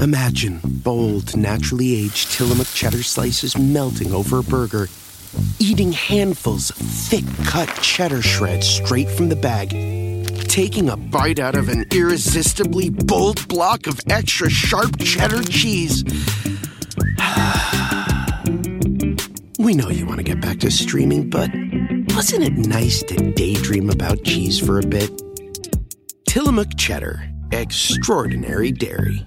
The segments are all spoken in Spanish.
Imagine bold, naturally aged Tillamook cheddar slices melting over a burger, eating handfuls of thick cut cheddar shreds straight from the bag, taking a bite out of an irresistibly bold block of extra sharp cheddar cheese. we know you want to get back to streaming, but wasn't it nice to daydream about cheese for a bit? Tillamook Cheddar, extraordinary dairy.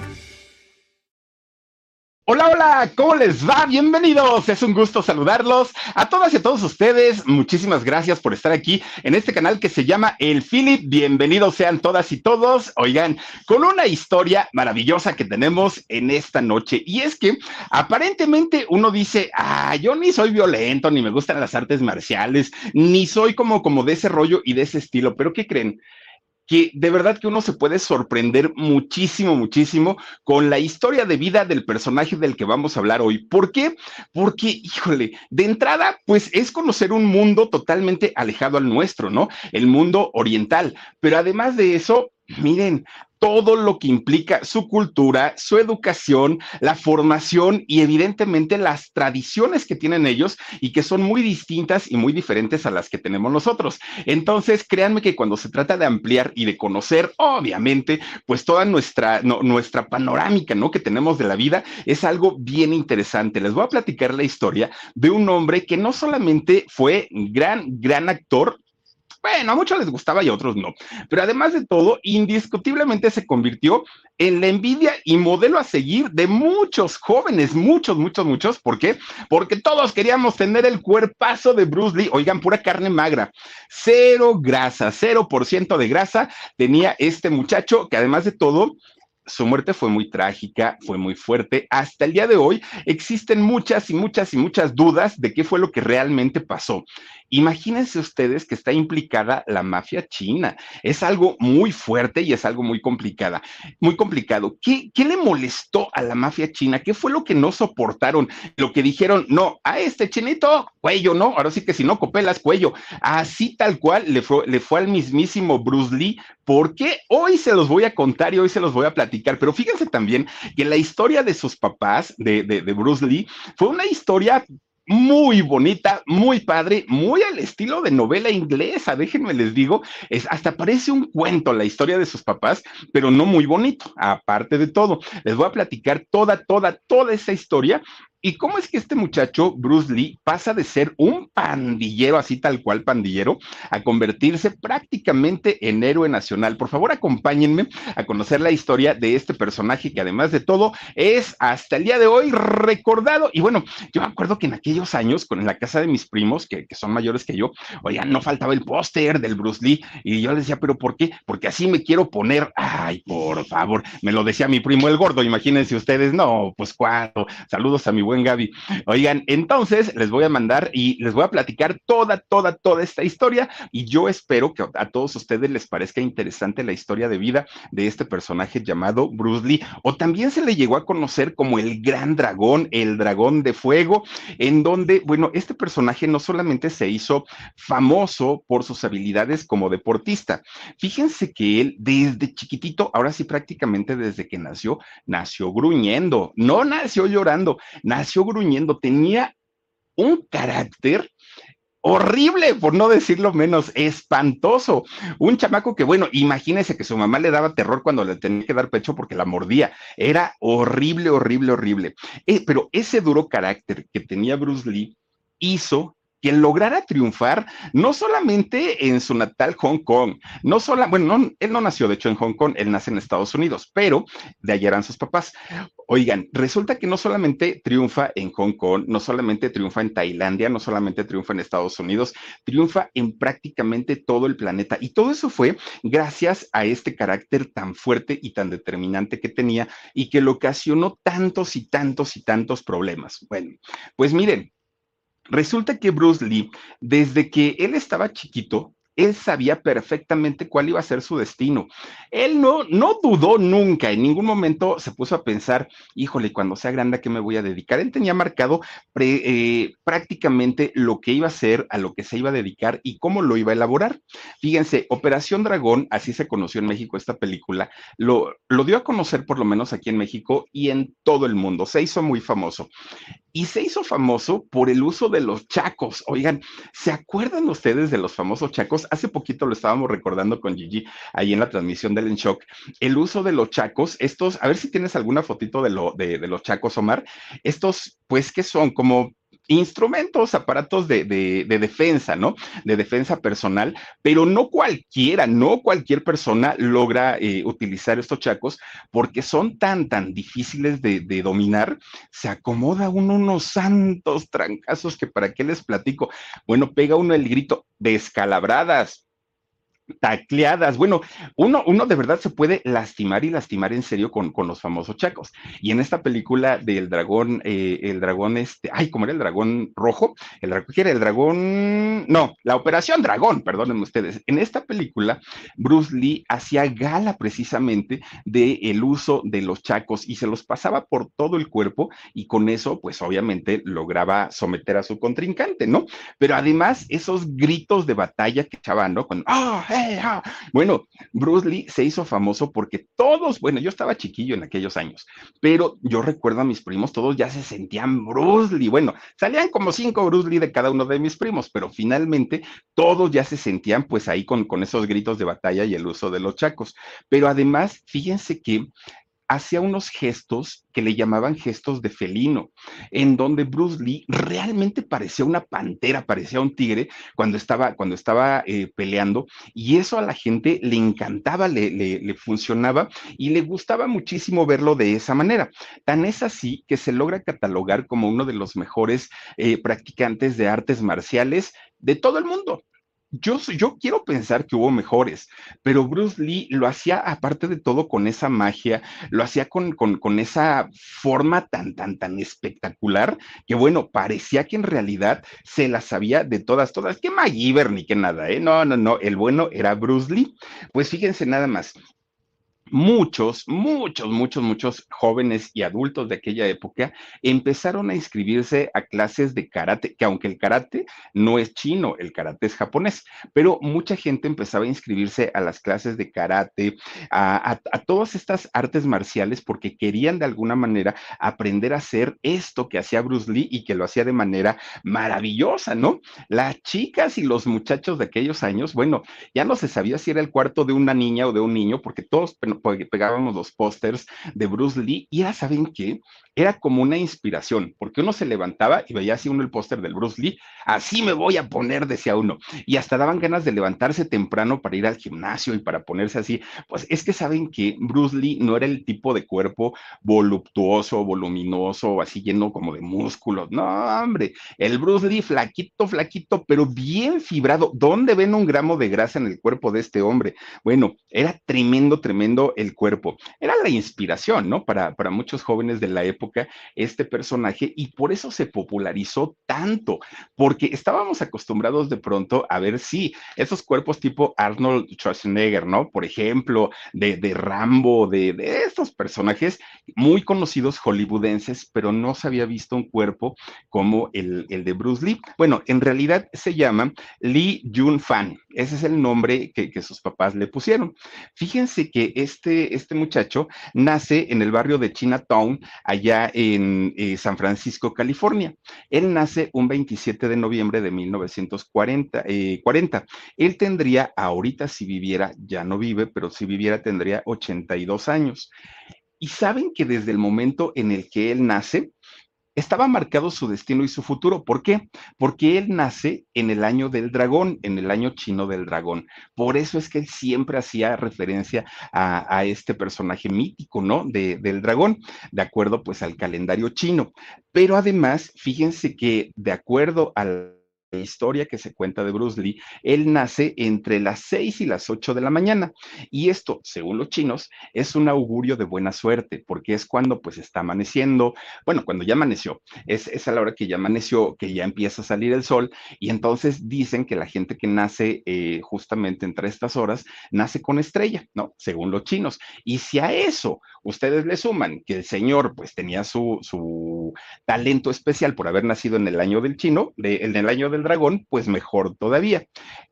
Hola, hola, ¿cómo les va? Bienvenidos, es un gusto saludarlos a todas y a todos ustedes. Muchísimas gracias por estar aquí en este canal que se llama El Philip. Bienvenidos sean todas y todos. Oigan, con una historia maravillosa que tenemos en esta noche. Y es que aparentemente uno dice, ah, yo ni soy violento, ni me gustan las artes marciales, ni soy como, como de ese rollo y de ese estilo. Pero ¿qué creen? Que de verdad que uno se puede sorprender muchísimo, muchísimo con la historia de vida del personaje del que vamos a hablar hoy. ¿Por qué? Porque, híjole, de entrada, pues es conocer un mundo totalmente alejado al nuestro, ¿no? El mundo oriental. Pero además de eso, miren, todo lo que implica su cultura, su educación, la formación y evidentemente las tradiciones que tienen ellos y que son muy distintas y muy diferentes a las que tenemos nosotros. Entonces, créanme que cuando se trata de ampliar y de conocer, obviamente, pues toda nuestra, nuestra panorámica, ¿no? Que tenemos de la vida es algo bien interesante. Les voy a platicar la historia de un hombre que no solamente fue gran, gran actor, bueno, a muchos les gustaba y a otros no. Pero además de todo, indiscutiblemente se convirtió en la envidia y modelo a seguir de muchos jóvenes, muchos, muchos, muchos. ¿Por qué? Porque todos queríamos tener el cuerpazo de Bruce Lee. Oigan, pura carne magra. Cero grasa, cero por ciento de grasa tenía este muchacho que además de todo su muerte fue muy trágica, fue muy fuerte. Hasta el día de hoy existen muchas y muchas y muchas dudas de qué fue lo que realmente pasó. Imagínense ustedes que está implicada la mafia china. Es algo muy fuerte y es algo muy complicada, muy complicado. ¿Qué, ¿Qué, le molestó a la mafia china? ¿Qué fue lo que no soportaron? Lo que dijeron, no, a este chinito, cuello, ¿no? Ahora sí que si no copelas, cuello. Así tal cual le fue, le fue al mismísimo Bruce Lee, porque hoy se los voy a contar y hoy se los voy a platicar. Pero fíjense también que la historia de sus papás, de, de, de Bruce Lee, fue una historia muy bonita, muy padre, muy al estilo de novela inglesa, déjenme les digo, es hasta parece un cuento la historia de sus papás, pero no muy bonito, aparte de todo. Les voy a platicar toda, toda, toda esa historia ¿Y cómo es que este muchacho, Bruce Lee, pasa de ser un pandillero, así tal cual pandillero, a convertirse prácticamente en héroe nacional? Por favor, acompáñenme a conocer la historia de este personaje que además de todo es hasta el día de hoy recordado. Y bueno, yo me acuerdo que en aquellos años, con la casa de mis primos, que, que son mayores que yo, oigan, no faltaba el póster del Bruce Lee. Y yo les decía, ¿pero por qué? Porque así me quiero poner. Ay, por favor, me lo decía mi primo el gordo, imagínense ustedes, no, pues cuatro. Saludos a mi buen Gaby. Oigan, entonces les voy a mandar y les voy a platicar toda, toda, toda esta historia y yo espero que a todos ustedes les parezca interesante la historia de vida de este personaje llamado Bruce Lee. O también se le llegó a conocer como el gran dragón, el dragón de fuego, en donde, bueno, este personaje no solamente se hizo famoso por sus habilidades como deportista, fíjense que él desde chiquitito, ahora sí prácticamente desde que nació, nació gruñendo, no nació llorando, nació nació gruñendo, tenía un carácter horrible, por no decirlo menos, espantoso. Un chamaco que, bueno, imagínese que su mamá le daba terror cuando le tenía que dar pecho porque la mordía. Era horrible, horrible, horrible. Eh, pero ese duro carácter que tenía Bruce Lee hizo que lograra triunfar no solamente en su natal Hong Kong, no solo, bueno, él no nació de hecho en Hong Kong, él nace en Estados Unidos, pero de allá eran sus papás. Oigan, resulta que no solamente triunfa en Hong Kong, no solamente triunfa en Tailandia, no solamente triunfa en Estados Unidos, triunfa en prácticamente todo el planeta. Y todo eso fue gracias a este carácter tan fuerte y tan determinante que tenía y que le ocasionó tantos y tantos y tantos problemas. Bueno, pues miren, resulta que Bruce Lee, desde que él estaba chiquito, él sabía perfectamente cuál iba a ser su destino. Él no, no dudó nunca, en ningún momento se puso a pensar, híjole, cuando sea grande, ¿a qué me voy a dedicar? Él tenía marcado eh, prácticamente lo que iba a hacer, a lo que se iba a dedicar y cómo lo iba a elaborar. Fíjense, Operación Dragón, así se conoció en México esta película, lo, lo dio a conocer por lo menos aquí en México y en todo el mundo, se hizo muy famoso y se hizo famoso por el uso de los chacos. Oigan, ¿se acuerdan ustedes de los famosos chacos? Hace poquito lo estábamos recordando con Gigi ahí en la transmisión del En Shock. El uso de los chacos, estos, a ver si tienes alguna fotito de, de, de los chacos, Omar. Estos, pues, que son como instrumentos, aparatos de, defensa, ¿no? De defensa personal, pero no cualquiera, no cualquier persona logra eh, utilizar estos chacos porque son tan, tan difíciles de, de, dominar. Se acomoda uno unos santos trancazos que para qué les platico. Bueno, pega uno el grito, descalabradas, tacleadas. Bueno, uno, uno de verdad se puede lastimar y lastimar en serio con, con los famosos chacos. Y en esta película del dragón, eh, el dragón este, ay, ¿cómo era el dragón rojo? El ¿qué era el dragón? No, la operación dragón, perdónenme ustedes. En esta película, Bruce Lee hacía gala precisamente del el uso de los chacos y se los pasaba por todo el cuerpo y con eso, pues obviamente lograba someter a su contrincante, ¿no? Pero además, esos gritos de batalla que echaban, ¿no? Con, ¡ah! Bueno, Bruce Lee se hizo famoso porque todos, bueno, yo estaba chiquillo en aquellos años, pero yo recuerdo a mis primos, todos ya se sentían Bruce Lee. Bueno, salían como cinco Bruce Lee de cada uno de mis primos, pero finalmente todos ya se sentían pues ahí con, con esos gritos de batalla y el uso de los chacos. Pero además, fíjense que hacía unos gestos que le llamaban gestos de felino, en donde Bruce Lee realmente parecía una pantera, parecía un tigre cuando estaba, cuando estaba eh, peleando, y eso a la gente le encantaba, le, funcionaba y le gustaba muchísimo verlo de esa manera. Tan es así que se logra catalogar como uno de los mejores eh, practicantes de artes marciales de todo el mundo yo, yo quiero pensar que hubo mejores, pero Bruce Lee lo hacía aparte de todo con esa magia, lo hacía con, con, esa forma tan, tan, tan espectacular que bueno, parecía que en realidad se la sabía de todas, todas, que MacGyver ni que nada, ¿eh? No, no, no, el bueno era Bruce Lee. Pues fíjense nada más, muchos, muchos, muchos, muchos jóvenes y adultos de aquella época empezaron a inscribirse a clases de karate, que aunque el karate no es chino, el karate es japonés, pero mucha gente empezaba a inscribirse a las clases de karate, a, todas estas artes marciales porque querían de alguna manera aprender a hacer esto que hacía Bruce Lee y que lo hacía de manera maravillosa, ¿no? Las chicas y los muchachos de aquellos años, bueno, ya no se sabía si era el cuarto de una niña o de un niño porque todos pegábamos los pósters de Bruce Lee y ya ¿saben qué? era como una inspiración, porque uno se levantaba y veía así uno el póster del Bruce Lee, así me voy a poner, decía uno, y hasta daban ganas de levantarse temprano para ir al gimnasio y para ponerse así. Pues es que saben que Bruce Lee no era el tipo de cuerpo voluptuoso, voluminoso, así lleno como de músculos, no, hombre, el Bruce Lee flaquito, flaquito, pero bien fibrado. ¿Dónde ven un gramo de grasa en el cuerpo de este hombre? Bueno, era tremendo, tremendo el cuerpo. Era la inspiración, ¿no? Para, para muchos jóvenes de la época este personaje y por eso se popularizó tanto, porque estábamos acostumbrados de pronto a ver, sí, esos cuerpos tipo Arnold Schwarzenegger, ¿no? Por ejemplo, de, de Rambo, de, de estos personajes muy conocidos hollywoodenses, pero no se había visto un cuerpo como el, el de Bruce Lee. Bueno, en realidad se llama Lee Jun Fan, ese es el nombre que, que, sus papás le pusieron. Fíjense que este, este muchacho nace en el barrio de Chinatown, allá en eh, San Francisco, California. Él nace un 27 de noviembre de 1940. Eh, Él tendría, ahorita si viviera, ya no vive, pero si viviera tendría 82 años. Y saben que desde el momento en el que él nace, estaba marcado su destino y su futuro. ¿Por qué? Porque él nace en el año del dragón, en el año chino del dragón. Por eso es que siempre hacía referencia a, este personaje mítico, ¿no? del dragón, de acuerdo pues al calendario chino. Pero además, fíjense que de acuerdo al historia que se cuenta de Bruce Lee, él nace entre las 6 y las 8 de la mañana. Y esto, según los chinos, es un augurio de buena suerte, porque es cuando pues está amaneciendo, bueno, cuando ya amaneció, es, es a la hora que ya amaneció, que ya empieza a salir el sol, y entonces dicen que la gente que nace eh, justamente entre estas horas, nace con estrella, ¿no? Según los chinos. Y si a eso ustedes le suman que el señor pues tenía su, su talento especial por haber nacido en el año del chino, de, en el año del dragón, pues mejor todavía.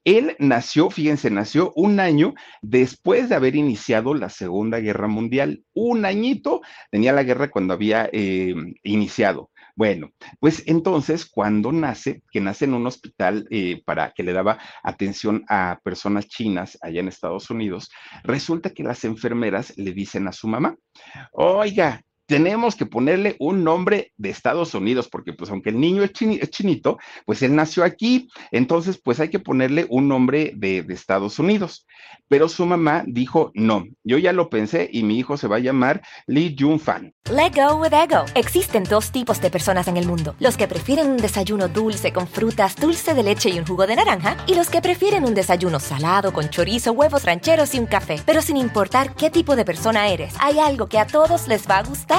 Él nació, fíjense, nació un año después de haber iniciado la Segunda Guerra Mundial. Un añito tenía la guerra cuando había eh, iniciado. Bueno, pues entonces cuando nace, que nace en un hospital eh, para que le daba atención a personas chinas allá en Estados Unidos, resulta que las enfermeras le dicen a su mamá, oiga, tenemos que ponerle un nombre de Estados Unidos, porque pues aunque el niño es, chinito, pues él nació aquí, entonces pues hay que ponerle un nombre de, de, Estados Unidos. Pero su mamá dijo, no, yo ya lo pensé y mi hijo se va a llamar Lee Jun Fan. Let go with ego. Existen dos tipos de personas en el mundo, los que prefieren un desayuno dulce con frutas, dulce de leche y un jugo de naranja, y los que prefieren un desayuno salado con chorizo, huevos rancheros y un café. Pero sin importar qué tipo de persona eres, hay algo que a todos les va a gustar.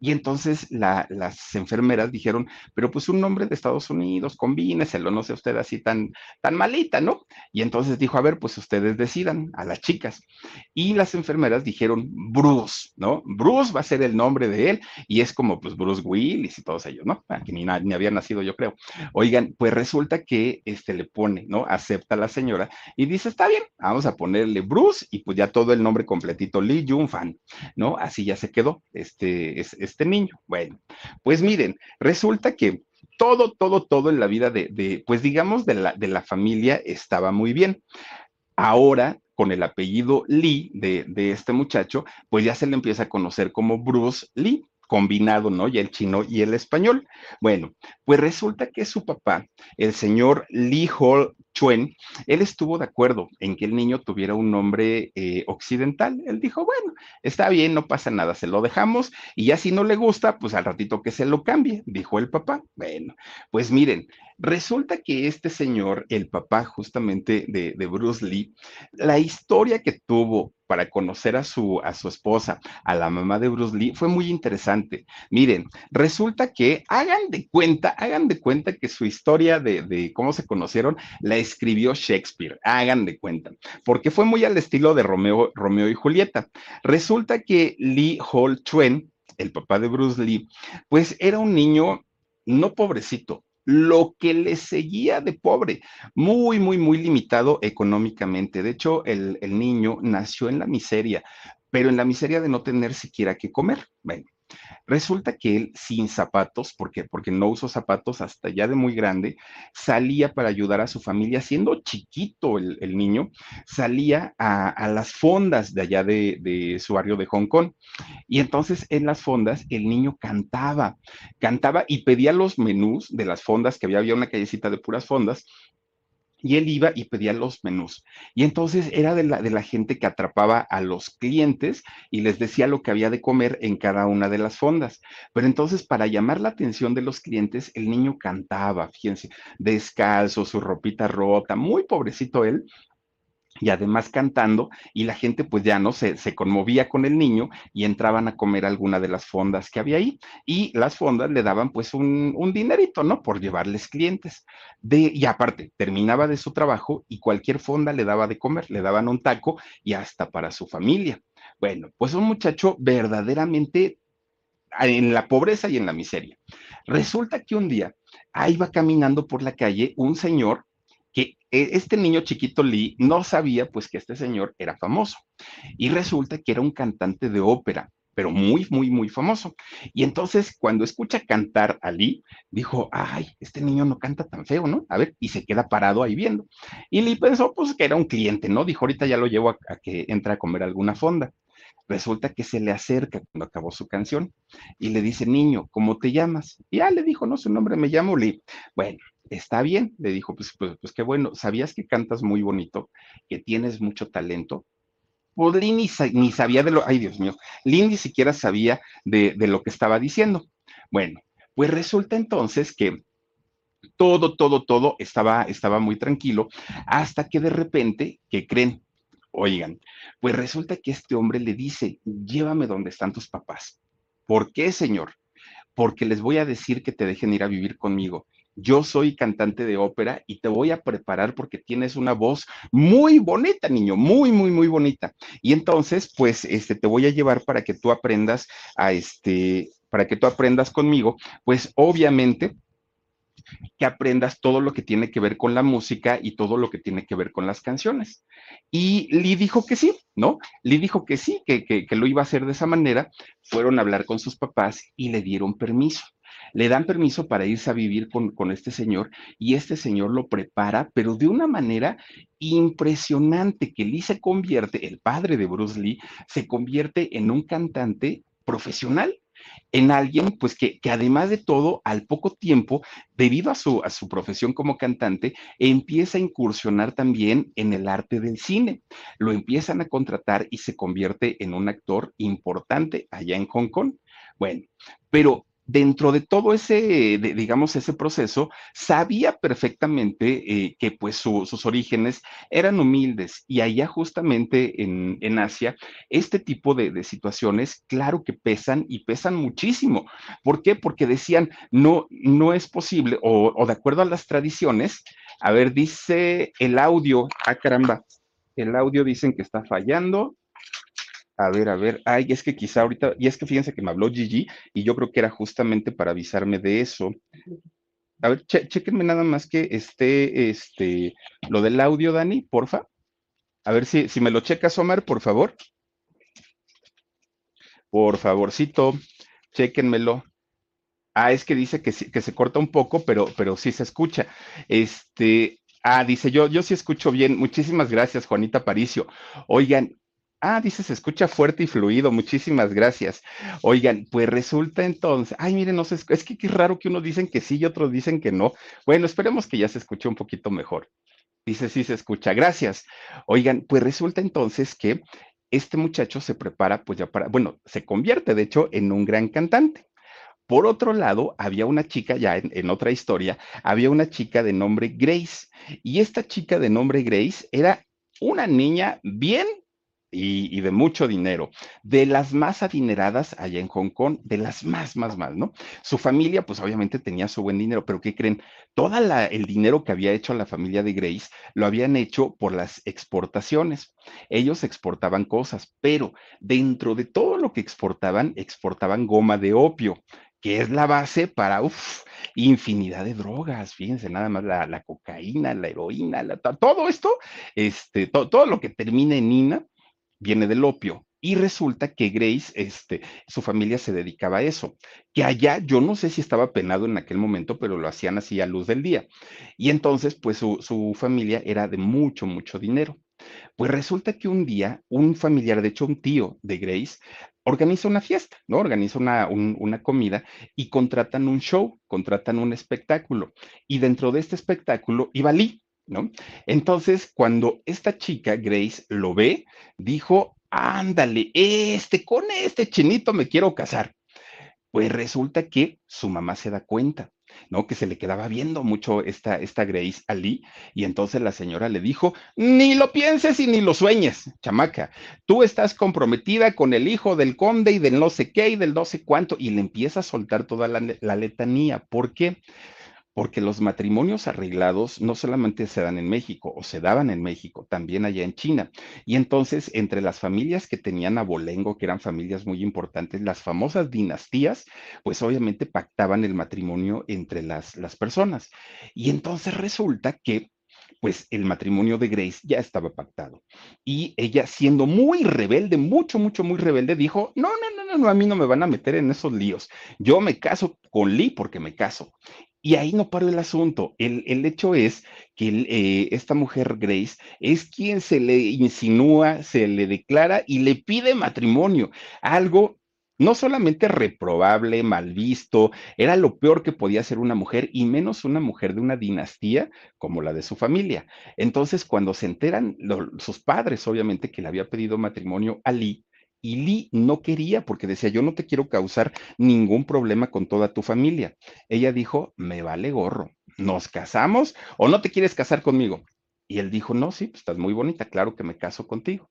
Y entonces las enfermeras dijeron, pero pues un nombre de Estados Unidos, combíneselo, no sé usted así tan, tan malita, ¿no? Y entonces dijo, a ver, pues ustedes decidan, a las chicas. Y las enfermeras dijeron, Bruce, ¿no? Bruce va a ser el nombre de él, y es como pues Bruce Willis y todos ellos, ¿no? Aquí ni, ni había nacido, yo creo. Oigan, pues resulta que este le pone, ¿no? Acepta la señora y dice, está bien, vamos a ponerle Bruce y pues ya todo el nombre completito, Lee Jung Fan, ¿no? Así ya se quedó, este, este este niño. Bueno, pues miren, resulta que todo, todo, todo en la vida de, pues digamos, de la, de la familia estaba muy bien. Ahora, con el apellido Lee de, de, este muchacho, pues ya se le empieza a conocer como Bruce Lee combinado, ¿no? Y el chino y el español. Bueno, pues resulta que su papá, el señor Lee Hall Chuen, él estuvo de acuerdo en que el niño tuviera un nombre eh, occidental. Él dijo, bueno, está bien, no pasa nada, se lo dejamos y ya si no le gusta, pues al ratito que se lo cambie, dijo el papá. Bueno, pues miren, resulta que este señor, el papá justamente de, de Bruce Lee, la historia que tuvo para conocer a su, a su esposa, a la mamá de Bruce Lee, fue muy interesante. Miren, resulta que hagan de cuenta, hagan de cuenta que su historia de, de cómo se conocieron la escribió Shakespeare, hagan de cuenta, porque fue muy al estilo de Romeo, Romeo y Julieta. Resulta que Lee Hall Chuen, el papá de Bruce Lee, pues era un niño no pobrecito, lo que le seguía de pobre, muy, muy, muy limitado económicamente. De hecho, el, el, niño nació en la miseria, pero en la miseria de no tener siquiera que comer. Bueno, Resulta que él sin zapatos, ¿por qué? Porque no usó zapatos hasta ya de muy grande, salía para ayudar a su familia, siendo chiquito el, niño, salía a, las fondas de allá de, de, su barrio de Hong Kong. Y entonces en las fondas el niño cantaba, cantaba y pedía los menús de las fondas, que había, había una callecita de puras fondas, y él iba y pedía los menús. Y entonces era de la, gente que atrapaba a los clientes y les decía lo que había de comer en cada una de las fondas. Pero entonces, para llamar la atención de los clientes, el niño cantaba, fíjense, descalzo, su ropita rota, muy pobrecito él, y además cantando, y la gente pues ya no se, se conmovía con el niño y entraban a comer alguna de las fondas que había ahí, y las fondas le daban pues un, un dinerito, ¿no? Por llevarles clientes. De, y aparte, terminaba de su trabajo y cualquier fonda le daba de comer, le daban un taco y hasta para su familia. Bueno, pues un muchacho verdaderamente en la pobreza y en la miseria. Resulta que un día ahí va caminando por la calle un señor este niño chiquito Lee no sabía pues que este señor era famoso y resulta que era un cantante de ópera pero muy, muy, muy famoso. Y entonces, cuando escucha cantar a Lee, dijo, ay, este niño no canta tan feo, ¿no? A ver, y se queda parado ahí viendo. Y Lee pensó, pues, que era un cliente, ¿no? Dijo, ahorita ya lo llevo a, que entre a comer alguna fonda. Resulta que se le acerca cuando acabó su canción y le dice, niño, ¿cómo te llamas? Y ya le dijo, no, su nombre me llamo Lee. Bueno, está bien, le dijo, pues, pues, pues qué bueno, ¿sabías que cantas muy bonito, que tienes mucho talento? Pues Lynn ni, sabía de lo, ay Dios mío, Lynn ni siquiera sabía de, de lo que estaba diciendo. Bueno, pues resulta entonces que todo, todo, todo estaba, estaba muy tranquilo hasta que de repente, ¿qué creen? Oigan, pues resulta que este hombre le dice, llévame donde están tus papás. ¿Por qué, señor? Porque les voy a decir que te dejen ir a vivir conmigo yo soy cantante de ópera y te voy a preparar porque tienes una voz muy bonita, niño, muy, muy, muy bonita. Y entonces, pues, este, te voy a llevar para que tú aprendas a este, para que tú aprendas conmigo, pues obviamente que aprendas todo lo que tiene que ver con la música y todo lo que tiene que ver con las canciones. Y Lee dijo que sí, ¿no? Lee dijo que sí, que, que, que lo iba a hacer de esa manera. Fueron a hablar con sus papás y le dieron permiso le dan permiso para irse a vivir con, este señor y este señor lo prepara, pero de una manera impresionante que Lee se convierte, el padre de Bruce Lee, se convierte en un cantante profesional en alguien, pues que, además de todo, al poco tiempo, debido a su, a su profesión como cantante, empieza a incursionar también en el arte del cine. Lo empiezan a contratar y se convierte en un actor importante allá en Hong Kong. Bueno, pero dentro de todo ese, digamos, ese proceso, sabía perfectamente eh, que pues sus orígenes eran humildes y allá justamente en, Asia, este tipo de, situaciones, claro que pesan y pesan muchísimo. ¿Por qué? Porque decían, no, no es posible, o, o de acuerdo a las tradiciones, a ver, dice el audio, ah caramba, el audio dicen que está fallando, a ver, a ver, ay, es que quizá ahorita, y es que fíjense que me habló Gigi y yo creo que era justamente para avisarme de eso. A ver, chequenme nada más que esté, este, lo del audio, Dani, porfa. A ver si, si me lo checas, Omar, por favor. Por favorcito, chequenmelo. Ah, es que dice que, que se corta un poco, pero, pero sí se escucha. Este, ah, dice yo, yo sí escucho bien. Muchísimas gracias, Juanita Paricio. Oigan, Ah, dice, se escucha fuerte y fluido. Muchísimas gracias. Oigan, pues resulta entonces, ay, miren, no sé, es que qué raro que unos dicen que sí y otros dicen que no. Bueno, esperemos que ya se escuche un poquito mejor. Dice, sí se escucha. Gracias. Oigan, pues resulta entonces que este muchacho se prepara, pues ya para, bueno, se convierte de hecho en un gran cantante. Por otro lado, había una chica, ya en, en, otra historia, había una chica de nombre Grace. Y esta chica de nombre Grace era una niña bien y, de mucho dinero, de las más adineradas allá en Hong Kong, de las más, más, más, ¿no? Su familia, pues obviamente tenía su buen dinero, pero ¿qué creen? Todo el dinero que había hecho la familia de Grace lo habían hecho por las exportaciones. Ellos exportaban cosas, pero dentro de todo lo que exportaban, exportaban goma de opio, que es la base para, uff, infinidad de drogas, fíjense, nada más la, cocaína, la heroína, todo esto, este, todo lo que termina en ina, viene del opio. Y resulta que Grace, este, su familia se dedicaba a eso. Que allá, yo no sé si estaba penado en aquel momento, pero lo hacían así a luz del día. Y entonces, pues su, su familia era de mucho, mucho dinero. Pues resulta que un día, un familiar, de hecho un tío de Grace, organiza una fiesta, ¿no? Organiza una, una, comida y contratan un show, contratan un espectáculo. Y dentro de este espectáculo iba Lee, ¿no? Entonces, cuando esta chica, Grace, lo ve, dijo, ándale, este, con este chinito me quiero casar. Pues resulta que su mamá se da cuenta, ¿no? Que se le quedaba viendo mucho esta, esta Grace a Lee, y entonces la señora le dijo, ni lo pienses y ni lo sueñes, chamaca, tú estás comprometida con el hijo del conde y del no sé qué y del no sé cuánto, y le empieza a soltar toda la, la letanía. ¿Por qué? porque los matrimonios arreglados no solamente se dan en México o se daban en México, también allá en China. Y entonces, entre las familias que tenían abolengo, que eran familias muy importantes, las famosas dinastías, pues obviamente pactaban el matrimonio entre las, las personas. Y entonces resulta que pues el matrimonio de Grace ya estaba pactado. Y ella, siendo muy rebelde, mucho, mucho, muy rebelde, dijo, no, no, no, no, a mí no me van a meter en esos líos. Yo me caso con Lee porque me caso. Y ahí no paró el asunto. El, el hecho es que eh, esta mujer Grace es quien se le insinúa, se le declara y le pide matrimonio. Algo no solamente reprobable, mal visto, era lo peor que podía ser una mujer y menos una mujer de una dinastía como la de su familia. Entonces, cuando se enteran sus padres, obviamente, que le había pedido matrimonio a Lee, y Lee no quería porque decía, yo no te quiero causar ningún problema con toda tu familia. Ella dijo, me vale gorro, ¿nos casamos o no te quieres casar conmigo? Y él dijo, no, sí, pues estás muy bonita, claro que me caso contigo.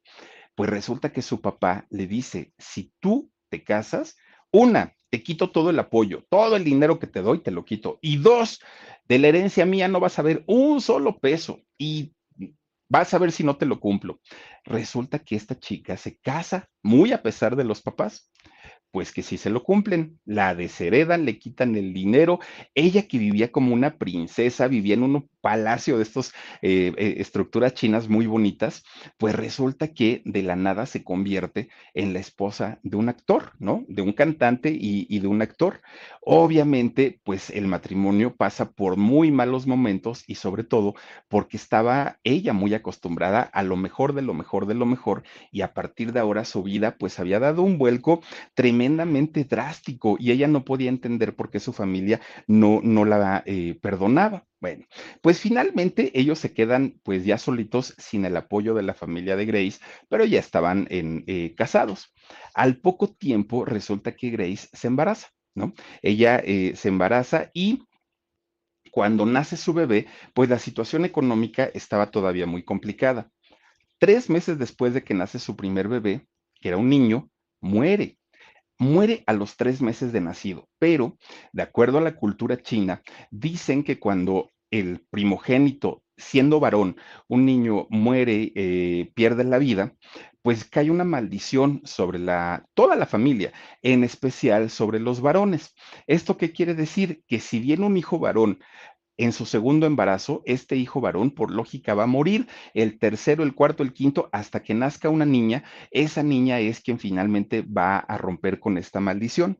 Pues resulta que su papá le dice, si tú te casas, una, te quito todo el apoyo, todo el dinero que te doy, te lo quito. Y dos, de la herencia mía no vas a ver un solo peso y vas a ver si no te lo cumplo. Resulta que esta chica se casa muy a pesar de los papás pues que si se lo cumplen, la desheredan, le quitan el dinero. Ella que vivía como una princesa, vivía en un palacio de estas eh, eh, estructuras chinas muy bonitas, pues resulta que de la nada se convierte en la esposa de un actor, ¿no? De un cantante y, de un actor. Obviamente, pues el matrimonio pasa por muy malos momentos y sobre todo porque estaba ella muy acostumbrada a lo mejor de lo mejor de lo mejor y a partir de ahora su vida pues había dado un vuelco tremendamente drástico y ella no podía entender por qué su familia no, no la eh, perdonaba. Bueno, pues finalmente ellos se quedan pues ya solitos sin el apoyo de la familia de Grace, pero ya estaban en, eh, casados. Al poco tiempo resulta que Grace se embaraza, ¿no? Ella eh, se embaraza y cuando nace su bebé, pues la situación económica estaba todavía muy complicada. Tres meses después de que nace su primer bebé, que era un niño, muere muere a los tres meses de nacido, pero de acuerdo a la cultura china, dicen que cuando el primogénito, siendo varón, un niño muere, eh, pierde la vida, pues cae una maldición sobre la, toda la familia, en especial sobre los varones. ¿Esto qué quiere decir? Que si bien un hijo varón en su segundo embarazo, este hijo varón, por lógica, va a morir. El tercero, el cuarto, el quinto, hasta que nazca una niña, esa niña es quien finalmente va a romper con esta maldición.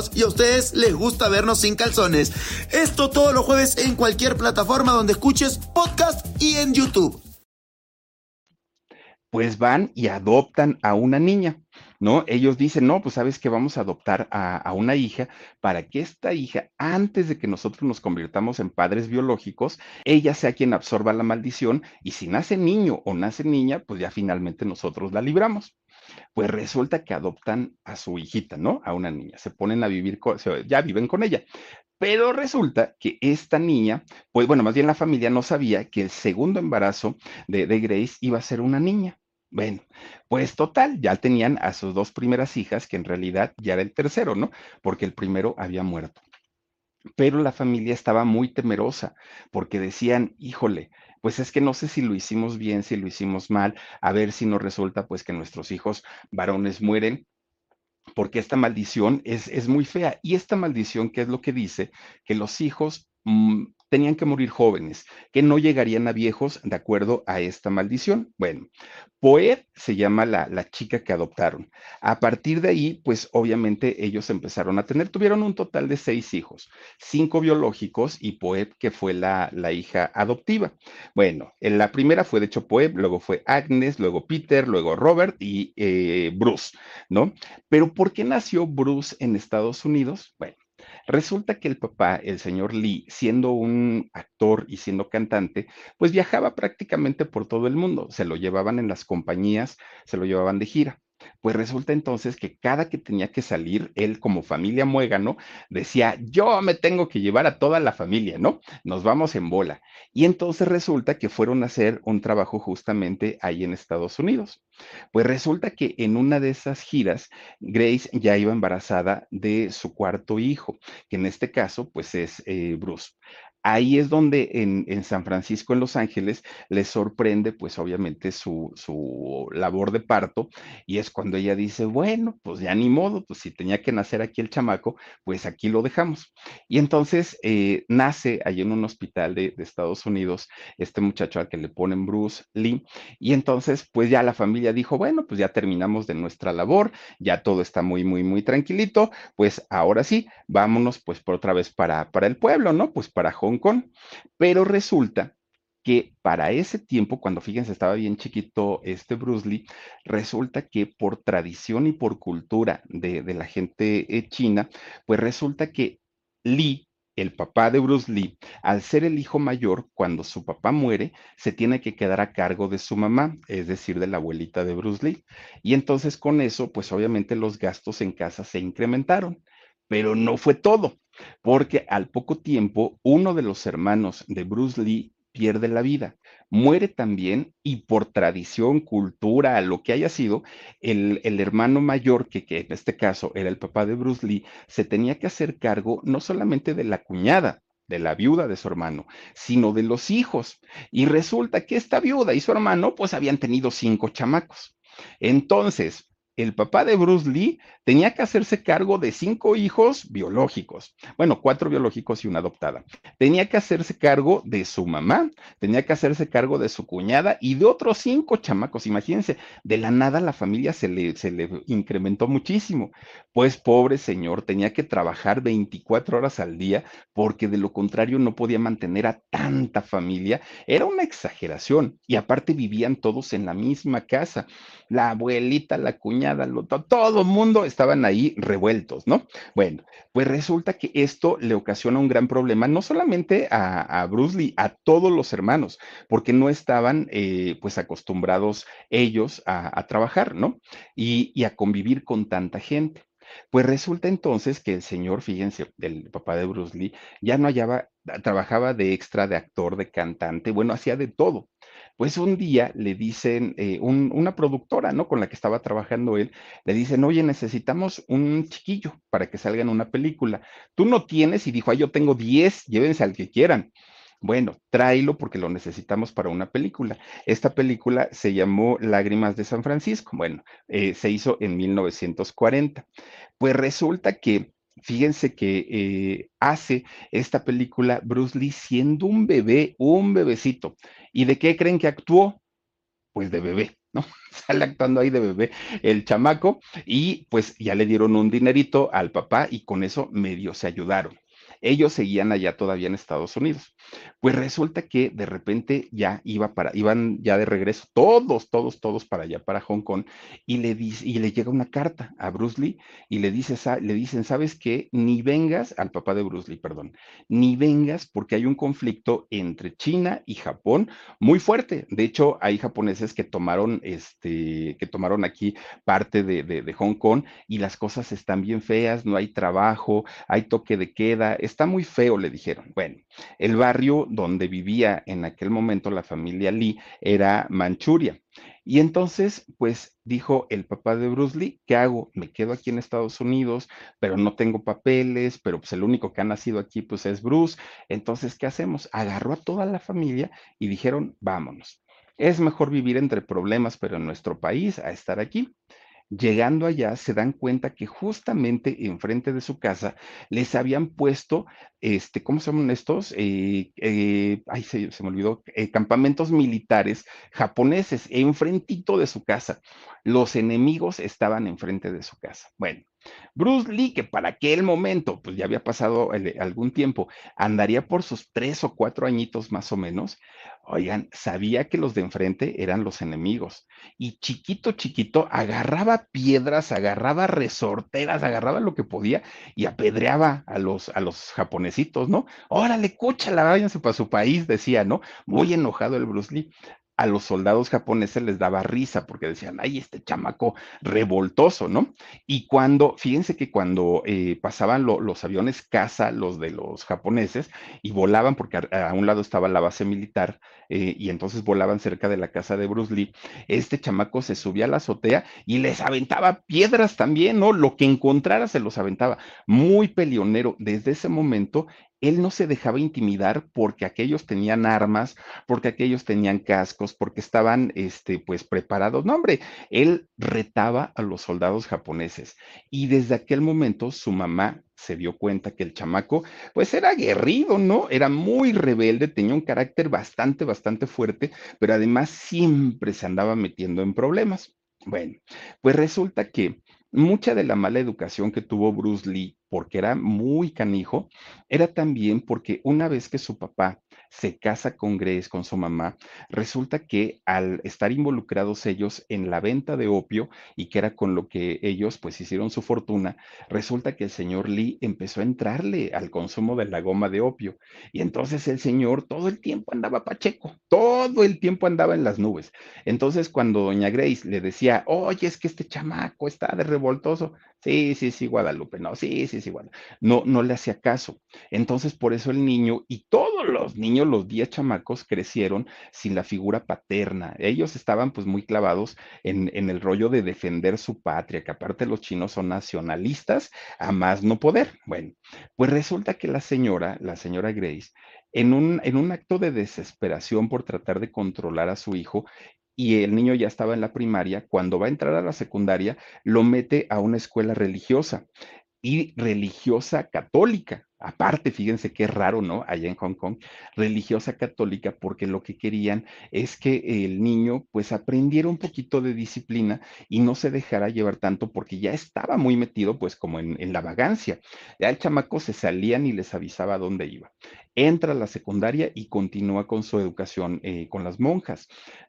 y a ustedes les gusta vernos sin calzones. Esto todos los jueves en cualquier plataforma donde escuches podcast y en YouTube. Pues van y adoptan a una niña. ¿no? Ellos dicen, no, pues sabes que vamos a adoptar a, una hija para que esta hija, antes de que nosotros nos convirtamos en padres biológicos, ella sea quien absorba la maldición y si nace niño o nace niña, pues ya finalmente nosotros la libramos. Pues resulta que adoptan a su hijita, ¿no? A una niña, se ponen a vivir, con, ya viven con ella. Pero resulta que esta niña, pues bueno, más bien la familia no sabía que el segundo embarazo de, de Grace iba a ser una niña. Bueno, pues total, ya tenían a sus dos primeras hijas, que en realidad ya era el tercero, ¿no? Porque el primero había muerto. Pero la familia estaba muy temerosa porque decían, híjole, pues es que no sé si lo hicimos bien, si lo hicimos mal, a ver si nos resulta pues que nuestros hijos varones mueren, porque esta maldición es, es muy fea. Y esta maldición, ¿qué es lo que dice? Que los hijos mmm, tenían que morir jóvenes, que no llegarían a viejos de acuerdo a esta maldición. Bueno, Poed se llama la, la, chica que adoptaron. A partir de ahí, pues obviamente ellos empezaron a tener, tuvieron un total de seis hijos, cinco biológicos y Poed, que fue la, la hija adoptiva. Bueno, en la primera fue de hecho Poed, luego fue Agnes, luego Peter, luego Robert y eh, Bruce, ¿no? Pero ¿por qué nació Bruce en Estados Unidos? Bueno, Resulta que el papá, el señor Lee, siendo un actor y siendo cantante, pues viajaba prácticamente por todo el mundo. Se lo llevaban en las compañías, se lo llevaban de gira. Pues resulta entonces que cada que tenía que salir, él como familia muégano decía, yo me tengo que llevar a toda la familia, ¿no? Nos vamos en bola. Y entonces resulta que fueron a hacer un trabajo justamente ahí en Estados Unidos. Pues resulta que en una de esas giras, Grace ya iba embarazada de su cuarto hijo, que en este caso, pues es eh, Bruce ahí es donde en, San Francisco, en Los Ángeles, les sorprende, pues obviamente, su, su, labor de parto, y es cuando ella dice, bueno, pues ya ni modo, pues si tenía que nacer aquí el chamaco, pues aquí lo dejamos. Y entonces eh, nace ahí en un hospital de, de, Estados Unidos este muchacho al que le ponen Bruce Lee, y entonces, pues ya la familia dijo, bueno, pues ya terminamos de nuestra labor, ya todo está muy, muy, muy tranquilito, pues ahora sí, vámonos pues por otra vez para, para el pueblo, ¿no? Pues para Hong Kong. Pero resulta que para ese tiempo, cuando fíjense, estaba bien chiquito este Bruce Lee, resulta que por tradición y por cultura de, la gente eh, china, pues resulta que Lee, el papá de Bruce Lee, al ser el hijo mayor, cuando su papá muere, se tiene que quedar a cargo de su mamá, es decir, de la abuelita de Bruce Lee. Y entonces con eso, pues obviamente los gastos en casa se incrementaron, pero no fue todo porque al poco tiempo uno de los hermanos de Bruce Lee pierde la vida, muere también y por tradición, cultura, lo que haya sido, el, hermano mayor, que, que, en este caso era el papá de Bruce Lee, se tenía que hacer cargo no solamente de la cuñada, de la viuda de su hermano, sino de los hijos. Y resulta que esta viuda y su hermano pues habían tenido cinco chamacos. Entonces, el papá de Bruce Lee tenía que hacerse cargo de cinco hijos biológicos, bueno, cuatro biológicos y una adoptada. Tenía que hacerse cargo de su mamá, tenía que hacerse cargo de su cuñada y de otros cinco chamacos. Imagínense, de la nada la familia se le, se le incrementó muchísimo. Pues pobre señor, tenía que trabajar 24 horas al día porque de lo contrario no podía mantener a tanta familia. Era una exageración y aparte vivían todos en la misma casa. La abuelita, la cuñada, todo el mundo estaban ahí revueltos, ¿no? Bueno, pues resulta que esto le ocasiona un gran problema, no solamente a, Bruce Lee, a todos los hermanos, porque no estaban eh, pues acostumbrados ellos a, trabajar, ¿no? y a convivir con tanta gente. Pues resulta entonces que el señor, fíjense, el papá de Bruce Lee, ya no hallaba, trabajaba de extra, de actor, de cantante, bueno, hacía de todo. Pues un día le dicen, eh, una productora, ¿no? Con la que estaba trabajando él, le dicen, oye, necesitamos un chiquillo para que salga en una película. Tú no tienes, y dijo, ah, yo tengo 10, llévense al que quieran. Bueno, tráelo porque lo necesitamos para una película. Esta película se llamó Lágrimas de San Francisco. Bueno, eh, se hizo en 1940. Pues resulta que, fíjense que eh, hace esta película Bruce Lee siendo un bebé, un bebecito. ¿Y de qué creen que actuó? Pues de bebé. ¿no? Sale actuando ahí de bebé el chamaco y pues ya le dieron un dinerito al papá y con eso medio se ayudaron. Ellos seguían allá todavía en Estados Unidos. Pues resulta que de repente ya iba para, iban ya de regreso, todos, todos, todos para allá, para Hong Kong, y le, dice, y le llega una carta a Bruce Lee y le, dice, le dicen, ¿sabes qué? Ni vengas, al papá de Bruce Lee, perdón, ni vengas porque hay un conflicto entre China y Japón muy fuerte. De hecho, hay japoneses que tomaron, este, que tomaron aquí parte de, de Hong Kong y las cosas están bien feas, no hay trabajo, hay toque de queda, está muy feo, le dijeron. Bueno, el barrio donde vivía en aquel momento la familia Lee era Manchuria. Y entonces, pues dijo el papá de Bruce Lee, ¿qué hago? Me quedo aquí en Estados Unidos, pero no tengo papeles, pero pues el único que ha nacido aquí pues es Bruce. Entonces, ¿qué hacemos? Agarró a toda la familia y dijeron, vámonos. Es mejor vivir entre problemas, pero en nuestro país, a estar aquí. Llegando allá, se dan cuenta que justamente enfrente de su casa les habían puesto, este, ¿cómo se llaman estos? Eh, eh, ay, se, me olvidó, eh, campamentos militares japoneses enfrentito de su casa. Los enemigos estaban enfrente de su casa. Bueno, Bruce Lee, que para aquel momento, pues ya había pasado algún tiempo, andaría por sus tres o cuatro añitos más o menos, oigan, sabía que los de enfrente eran los enemigos. Y chiquito, chiquito, agarraba piedras, agarraba resorteras, agarraba lo que podía y apedreaba a los, a los japonesitos, ¿no? Órale, cúchala, váyanse para su país, decía, ¿no? Muy enojado el Bruce Lee a los soldados japoneses les daba risa porque decían, ay, este chamaco revoltoso, ¿no? Y cuando, fíjense que cuando eh, pasaban los aviones caza, los de los japoneses, y volaban, porque a, un lado estaba la base militar, eh, y entonces volaban cerca de la casa de Bruce Lee, este chamaco se subía a la azotea y les aventaba piedras también, ¿no? Lo que encontrara se los aventaba. Muy peleonero. Desde ese momento él no se dejaba intimidar porque aquellos tenían armas, porque aquellos tenían cascos, porque estaban, este, pues, preparados. No, hombre, él retaba a los soldados japoneses. Y desde aquel momento su mamá se dio cuenta que el chamaco, pues, era aguerrido, ¿no? Era muy rebelde, tenía un carácter bastante, bastante fuerte, pero además siempre se andaba metiendo en problemas. Bueno, pues resulta que mucha de la mala educación que tuvo Bruce Lee porque era muy canijo, era también porque una vez que su papá se casa con Grace, con su mamá, resulta que al estar involucrados ellos en la venta de opio y que era con lo que ellos pues hicieron su fortuna, resulta que el señor Lee empezó a entrarle al consumo de la goma de opio. Y entonces el señor todo el tiempo andaba pacheco, todo el tiempo andaba en las nubes. Entonces cuando doña Grace le decía, oye, es que este chamaco está de revoltoso, Sí, sí, sí, Guadalupe, no, sí, sí, sí, Guadalupe. No, no le hacía caso. Entonces, por eso el niño y todos los niños, los diez chamacos, crecieron sin la figura paterna. Ellos estaban pues muy clavados en, en el rollo de defender su patria, que aparte los chinos son nacionalistas, a más no poder. Bueno, pues resulta que la señora, la señora Grace, en un, acto de desesperación por tratar de controlar a su hijo, y el niño ya estaba en la primaria, cuando va a entrar a la secundaria, lo mete a una escuela religiosa y religiosa católica. Aparte, fíjense qué raro, ¿no? Allá en Hong Kong, religiosa católica, porque lo que querían es que el niño pues aprendiera un poquito de disciplina y no se dejara llevar tanto porque ya estaba muy metido pues como en, la vagancia. Ya el chamaco se salían y les avisaba dónde iba. Entra a la secundaria y continúa con su educación eh, con las monjas.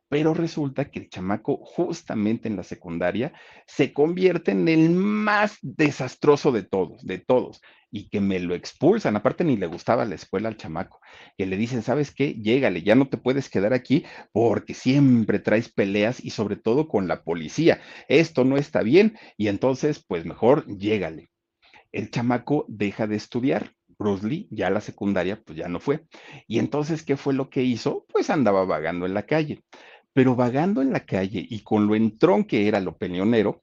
Pero resulta que el chamaco justamente en la secundaria se convierte en el más desastroso de todos, de todos y que me lo expulsan. Aparte, ni le gustaba la escuela al chamaco. Que le dicen, ¿sabes qué? Llégale, ya no te puedes quedar aquí porque siempre traes peleas y sobre todo con la policía. Esto no está bien y entonces, pues mejor llégale. El chamaco deja de estudiar. Bruce ya la secundaria, pues ya no fue. Y entonces, ¿qué fue lo que hizo? Pues andaba vagando en la calle. Pero vagando en la calle y con lo entrón que era lo peleonero,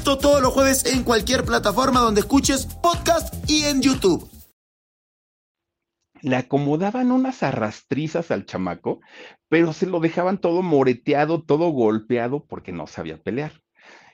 Esto todos los jueves en cualquier plataforma donde escuches podcast y en YouTube. Le acomodaban unas arrastrizas al chamaco, pero se lo dejaban todo moreteado, todo golpeado porque no sabía pelear.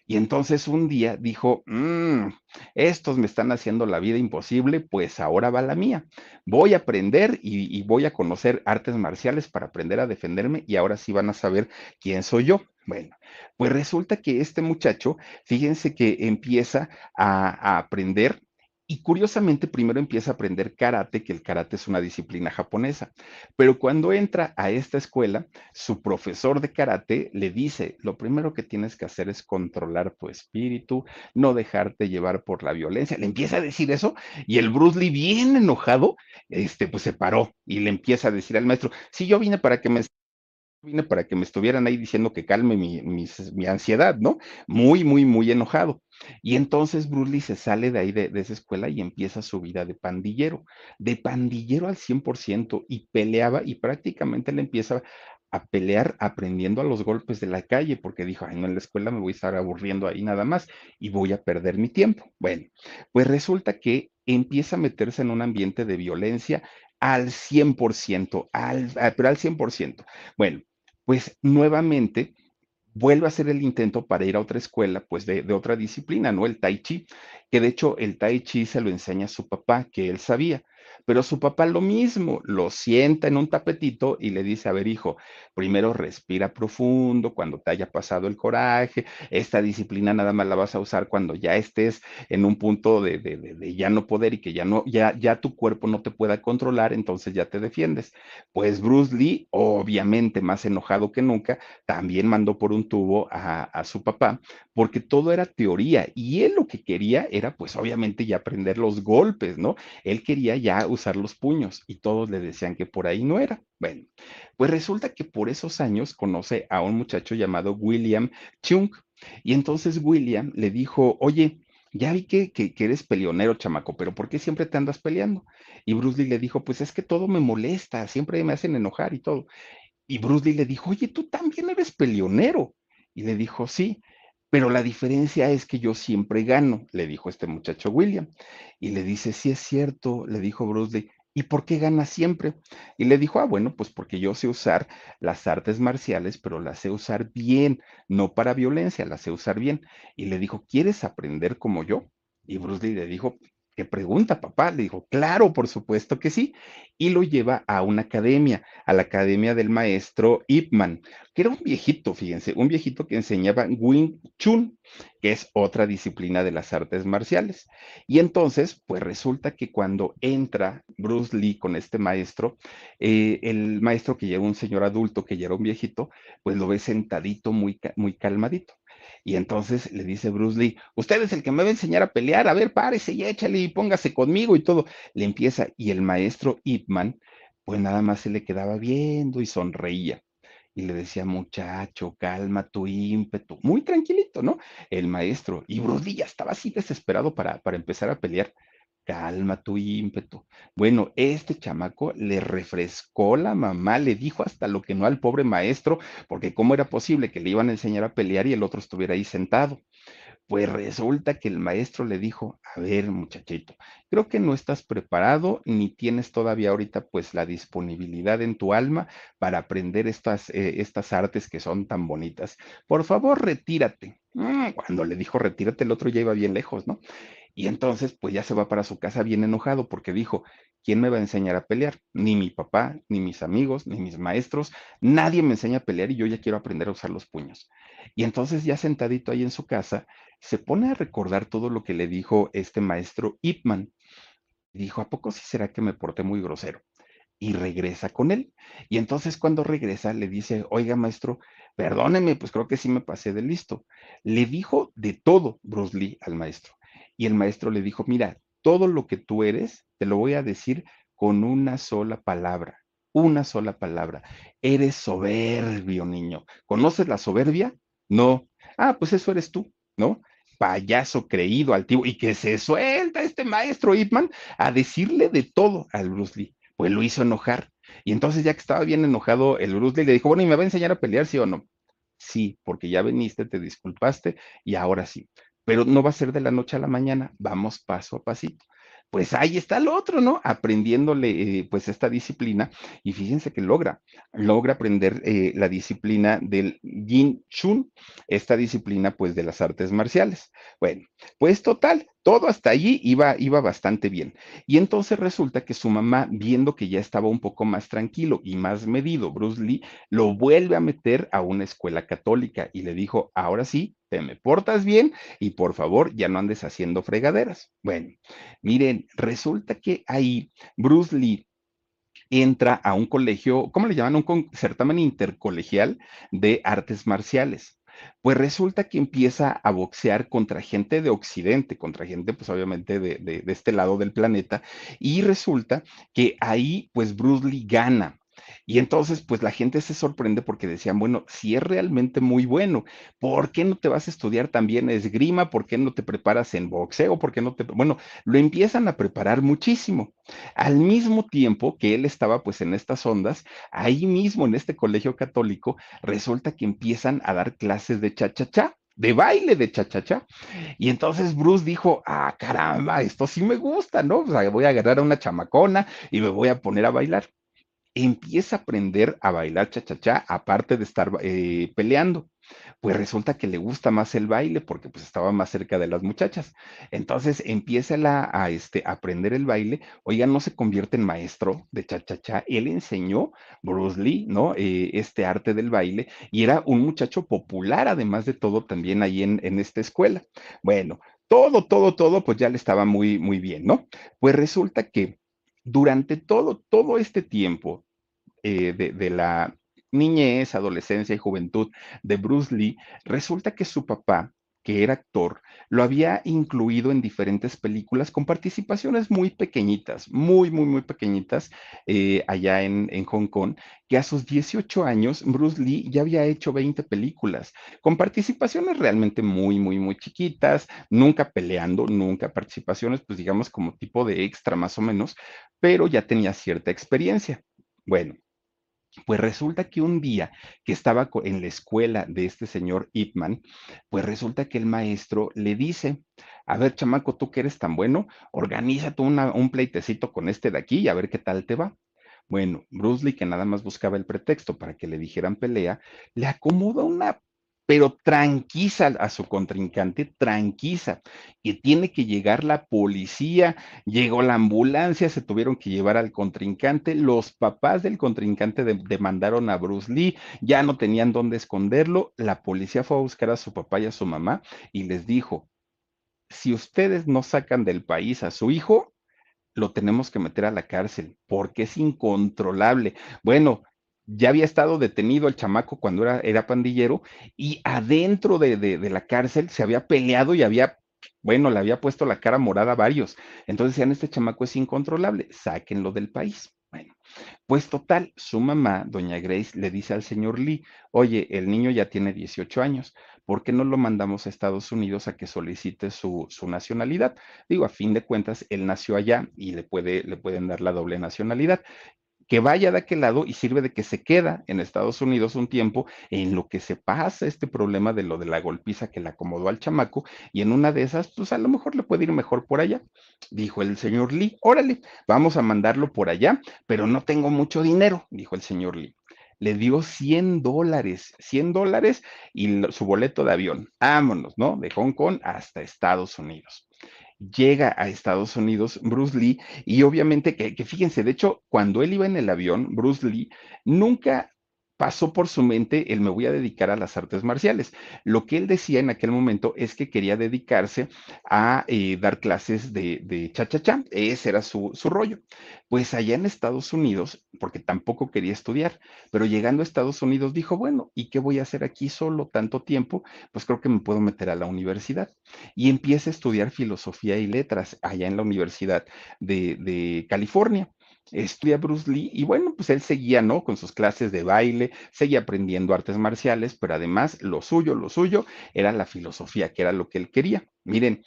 Y entonces un día dijo, mmm, estos me están haciendo la vida imposible, pues ahora va la mía. Voy a aprender y, y, voy a conocer artes marciales para aprender a defenderme y ahora sí van a saber quién soy yo. Bueno, pues resulta que este muchacho, fíjense que empieza a, aprender y curiosamente primero empieza a aprender karate, que el karate es una disciplina japonesa. Pero cuando entra a esta escuela, su profesor de karate le dice, lo primero que tienes que hacer es controlar tu espíritu, no dejarte llevar por la violencia. Le empieza a decir eso y el Bruce Lee bien enojado, este, pues se paró y le empieza a decir al maestro, si yo vine para que me vine para que me estuvieran ahí diciendo que calme mi, mi, ansiedad, ¿no? Muy, muy, muy enojado. Y entonces Bruce se sale de ahí, de, esa escuela, y empieza su vida de pandillero, de pandillero al 100%, y peleaba, y prácticamente le empieza a pelear aprendiendo a los golpes de la calle, porque dijo, ay, no, en la escuela me voy a estar aburriendo ahí nada más, y voy a perder mi tiempo. Bueno, pues resulta que empieza a meterse en un ambiente de violencia al 100%, al, ah, pero al 100%. Bueno, pues nuevamente vuelve a hacer el intento para ir a otra escuela, pues de, otra disciplina, ¿no? El tai chi. que de hecho el tai chi se lo enseña a su papá, que él sabía. Pero su papá lo mismo, lo sienta en un tapetito y le dice, a ver hijo, primero respira profundo cuando te haya pasado el coraje, esta disciplina nada más la vas a usar cuando ya estés en un punto de, de, de, ya no poder y que ya no, ya, ya tu cuerpo no te pueda controlar, entonces ya te defiendes. Pues Bruce Lee, obviamente más enojado que nunca, también mandó por un tubo a, a su papá, porque todo era teoría y él lo que quería era pues obviamente ya aprender los golpes, ¿no? Él quería ya usar los puños y todos le decían que por ahí no era. Bueno, pues resulta que por esos años conoce a un muchacho llamado William Chung y entonces William le dijo, oye, ya vi que, que, eres peleonero, chamaco, pero ¿por qué siempre te andas peleando? Y Bruce Lee le dijo, pues es que todo me molesta, siempre me hacen enojar y todo. Y Bruce Lee le dijo, oye, tú también eres peleonero. Y le dijo, sí, pero la diferencia es que yo siempre gano, le dijo este muchacho William. Y le dice, sí es cierto, le dijo Bruce ¿y por qué gana siempre? Y le dijo, ah, bueno, pues porque yo sé usar las artes marciales, pero las sé usar bien, no para violencia, las sé usar bien. Y le dijo, ¿quieres aprender como yo? Y Bruce Lee le dijo, ¿Qué pregunta, papá? Le dijo, claro, por supuesto que sí. Y lo lleva a una academia, a la academia del maestro Ip Man, que era un viejito, fíjense, un viejito que enseñaba Wing Chun, que es otra disciplina de las artes marciales. Y entonces, pues resulta que cuando entra Bruce Lee con este maestro, eh, el maestro que lleva un señor adulto, que ya era un viejito, pues lo ve sentadito, muy, muy calmadito. Y entonces le dice Bruce Lee, usted es el que me va a enseñar a pelear, a ver, párese y échale y póngase conmigo y todo. Le empieza, y el maestro Ip Man, pues nada más se le quedaba viendo y sonreía. Y le decía, muchacho, calma tu ímpetu. Muy tranquilito, ¿no? El maestro. Y Bruce Lee ya estaba así desesperado para, para empezar a pelear calma tu ímpetu. Bueno, este chamaco le refrescó la mamá, le dijo hasta lo que no al pobre maestro, porque cómo era posible que le iban a enseñar a pelear y el otro estuviera ahí sentado. Pues resulta que el maestro le dijo, a ver muchachito, creo que no estás preparado ni tienes todavía ahorita pues la disponibilidad en tu alma para aprender estas, eh, estas artes que son tan bonitas. Por favor, retírate. Mm, cuando le dijo retírate, el otro ya iba bien lejos, ¿no? Y entonces, pues ya se va para su casa bien enojado porque dijo, ¿quién me va a enseñar a pelear? Ni mi papá, ni mis amigos, ni mis maestros, nadie me enseña a pelear y yo ya quiero aprender a usar los puños. Y entonces ya sentadito ahí en su casa, se pone a recordar todo lo que le dijo este maestro Ipman. Dijo, ¿a poco sí será que me porté muy grosero? Y regresa con él. Y entonces cuando regresa le dice, oiga maestro, perdóneme, pues creo que sí me pasé de listo. Le dijo de todo Bruce Lee al maestro y el maestro le dijo, mira, todo lo que tú eres, te lo voy a decir con una sola palabra, una sola palabra. Eres soberbio, niño. ¿Conoces la soberbia? No. Ah, pues eso eres tú, ¿no? Payaso creído, altivo, y que se suelta este maestro Ipman a decirle de todo al Bruce Lee. Pues lo hizo enojar. Y entonces, ya que estaba bien enojado, el Bruce Lee le dijo, bueno, ¿y me va a enseñar a pelear, sí o no? Sí, porque ya veniste, te disculpaste y ahora sí pero no va a ser de la noche a la mañana, vamos paso a pasito. Pues ahí está el otro, ¿no? Aprendiéndole eh, pues esta disciplina y fíjense que logra, logra aprender eh, la disciplina del Yin Chun, esta disciplina pues de las artes marciales. Bueno, pues total, todo hasta allí iba, iba bastante bien. Y entonces resulta que su mamá, viendo que ya estaba un poco más tranquilo y más medido, Bruce Lee lo vuelve a meter a una escuela católica y le dijo, ahora sí, te me portas bien y por favor ya no andes haciendo fregaderas. Bueno, miren, resulta que ahí Bruce Lee entra a un colegio, ¿cómo le llaman? Un certamen intercolegial de artes marciales. Pues resulta que empieza a boxear contra gente de Occidente, contra gente, pues obviamente de, de, de este lado del planeta, y resulta que ahí, pues Bruce Lee gana. Y entonces, pues la gente se sorprende porque decían, bueno, si es realmente muy bueno, ¿por qué no te vas a estudiar también esgrima? ¿Por qué no te preparas en boxeo? ¿Por qué no te... Bueno, lo empiezan a preparar muchísimo. Al mismo tiempo que él estaba pues en estas ondas, ahí mismo en este colegio católico, resulta que empiezan a dar clases de cha-cha-cha de baile de cha-cha-cha. Y entonces Bruce dijo, ah, caramba, esto sí me gusta, ¿no? O sea, voy a agarrar a una chamacona y me voy a poner a bailar. Empieza a aprender a bailar cha-cha-cha, aparte de estar eh, peleando. Pues resulta que le gusta más el baile porque pues estaba más cerca de las muchachas. Entonces empieza a, este, aprender el baile. Oiga, no se convierte en maestro de cha-cha-cha. Él enseñó Bruce Lee, ¿no? Eh, este arte del baile y era un muchacho popular, además de todo, también ahí en, en esta escuela. Bueno, todo, todo, todo, pues ya le estaba muy, muy bien, ¿no? Pues resulta que durante todo, todo este tiempo eh, de, la niñez, adolescencia y juventud de Bruce Lee, resulta que su papá, que era actor, lo había incluido en diferentes películas con participaciones muy pequeñitas, muy, muy, muy pequeñitas, eh, allá en, en, Hong Kong, que a sus 18 años Bruce Lee ya había hecho 20 películas, con participaciones realmente muy, muy, muy chiquitas, nunca peleando, nunca participaciones, pues digamos como tipo de extra más o menos, pero ya tenía cierta experiencia. Bueno, pues resulta que un día que estaba en la escuela de este señor Ipman, pues resulta que el maestro le dice, a ver, chamaco, tú que eres tan bueno, organízate un pleitecito con este de aquí y a ver qué tal te va. Bueno, Bruce Lee, que nada más buscaba el pretexto para que le dijeran pelea, le acomoda una pero tranquiza a su contrincante, tranquiza, que tiene que llegar la policía, llegó la ambulancia, se tuvieron que llevar al contrincante, los papás del contrincante demandaron a Bruce Lee, ya no tenían dónde esconderlo, la policía fue a buscar a su papá y a su mamá y les dijo, si ustedes no sacan del país a su hijo, lo tenemos que meter a la cárcel porque es incontrolable. Bueno, ya había estado detenido el chamaco cuando era, era pandillero y adentro de, de, la cárcel se había peleado y había, bueno, le había puesto la cara morada a varios. Entonces decían, este chamaco es incontrolable, sáquenlo del país. Bueno, pues total, su mamá, doña Grace, le dice al señor Lee, oye, el niño ya tiene 18 años, ¿por qué no lo mandamos a Estados Unidos a que solicite su, su, nacionalidad? Digo, a fin de cuentas, él nació allá y le, puede, le pueden dar la doble nacionalidad que vaya de aquel lado y sirve de que se queda en Estados Unidos un tiempo en lo que se pasa este problema de lo de la golpiza que le acomodó al chamaco y en una de esas, pues a lo mejor le puede ir mejor por allá. Dijo el señor Lee, órale, vamos a mandarlo por allá, pero no tengo mucho dinero, dijo el señor Lee. Le dio 100 dólares, 100 dólares y su boleto de avión. Vámonos, ¿no? De Hong Kong hasta Estados Unidos llega a Estados Unidos Bruce Lee y obviamente que, que, fíjense, de hecho, cuando él iba en el avión, Bruce Lee nunca pasó por su mente el me voy a dedicar a las artes marciales. Lo que él decía en aquel momento es que quería dedicarse a eh, dar clases de, cha-cha-cha. Ese era su, su rollo. Pues allá en Estados Unidos, porque tampoco quería estudiar, pero llegando a Estados Unidos dijo, bueno, ¿y qué voy a hacer aquí solo tanto tiempo? Pues creo que me puedo meter a la universidad. Y empieza a estudiar filosofía y letras allá en la Universidad de, de California estudia Bruce Lee y bueno, pues él seguía, ¿no? Con sus clases de baile, seguía aprendiendo artes marciales, pero además lo suyo, lo suyo era la filosofía, que era lo que él quería. Miren,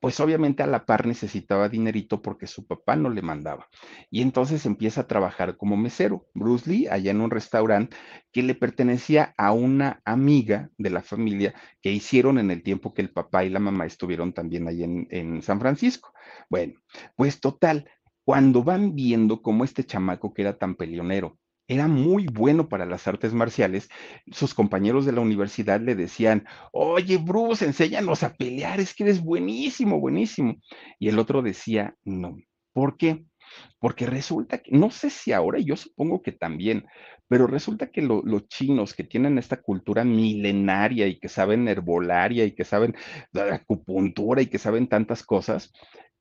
pues obviamente a la par necesitaba dinerito porque su papá no le mandaba. Y entonces empieza a trabajar como mesero, Bruce Lee, allá en un restaurante que le pertenecía a una amiga de la familia que hicieron en el tiempo que el papá y la mamá estuvieron también ahí en, en San Francisco. Bueno, pues total, cuando van viendo cómo este chamaco que era tan peleonero, era muy bueno para las artes marciales, sus compañeros de la universidad le decían, oye, Bruce, enséñanos a pelear, es que eres buenísimo, buenísimo. Y el otro decía, no. ¿Por qué? Porque resulta que, no sé si ahora, yo supongo que también, pero resulta que los chinos que tienen esta cultura milenaria y que saben herbolaria y que saben acupuntura y que saben tantas cosas,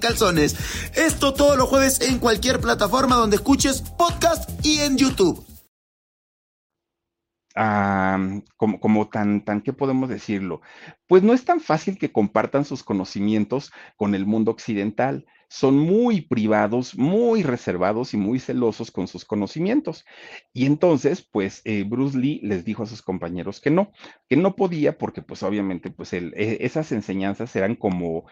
calzones. Esto todos los jueves en cualquier plataforma donde escuches podcast y en YouTube. como, como tan, tan, ¿qué podemos decirlo? Pues no es tan fácil que compartan sus conocimientos con el mundo occidental. son muy privados, muy reservados y muy celosos con sus conocimientos. Y entonces, pues eh, Bruce Lee les dijo a sus compañeros que no, que no podía porque pues obviamente pues e, esas enseñanzas eran como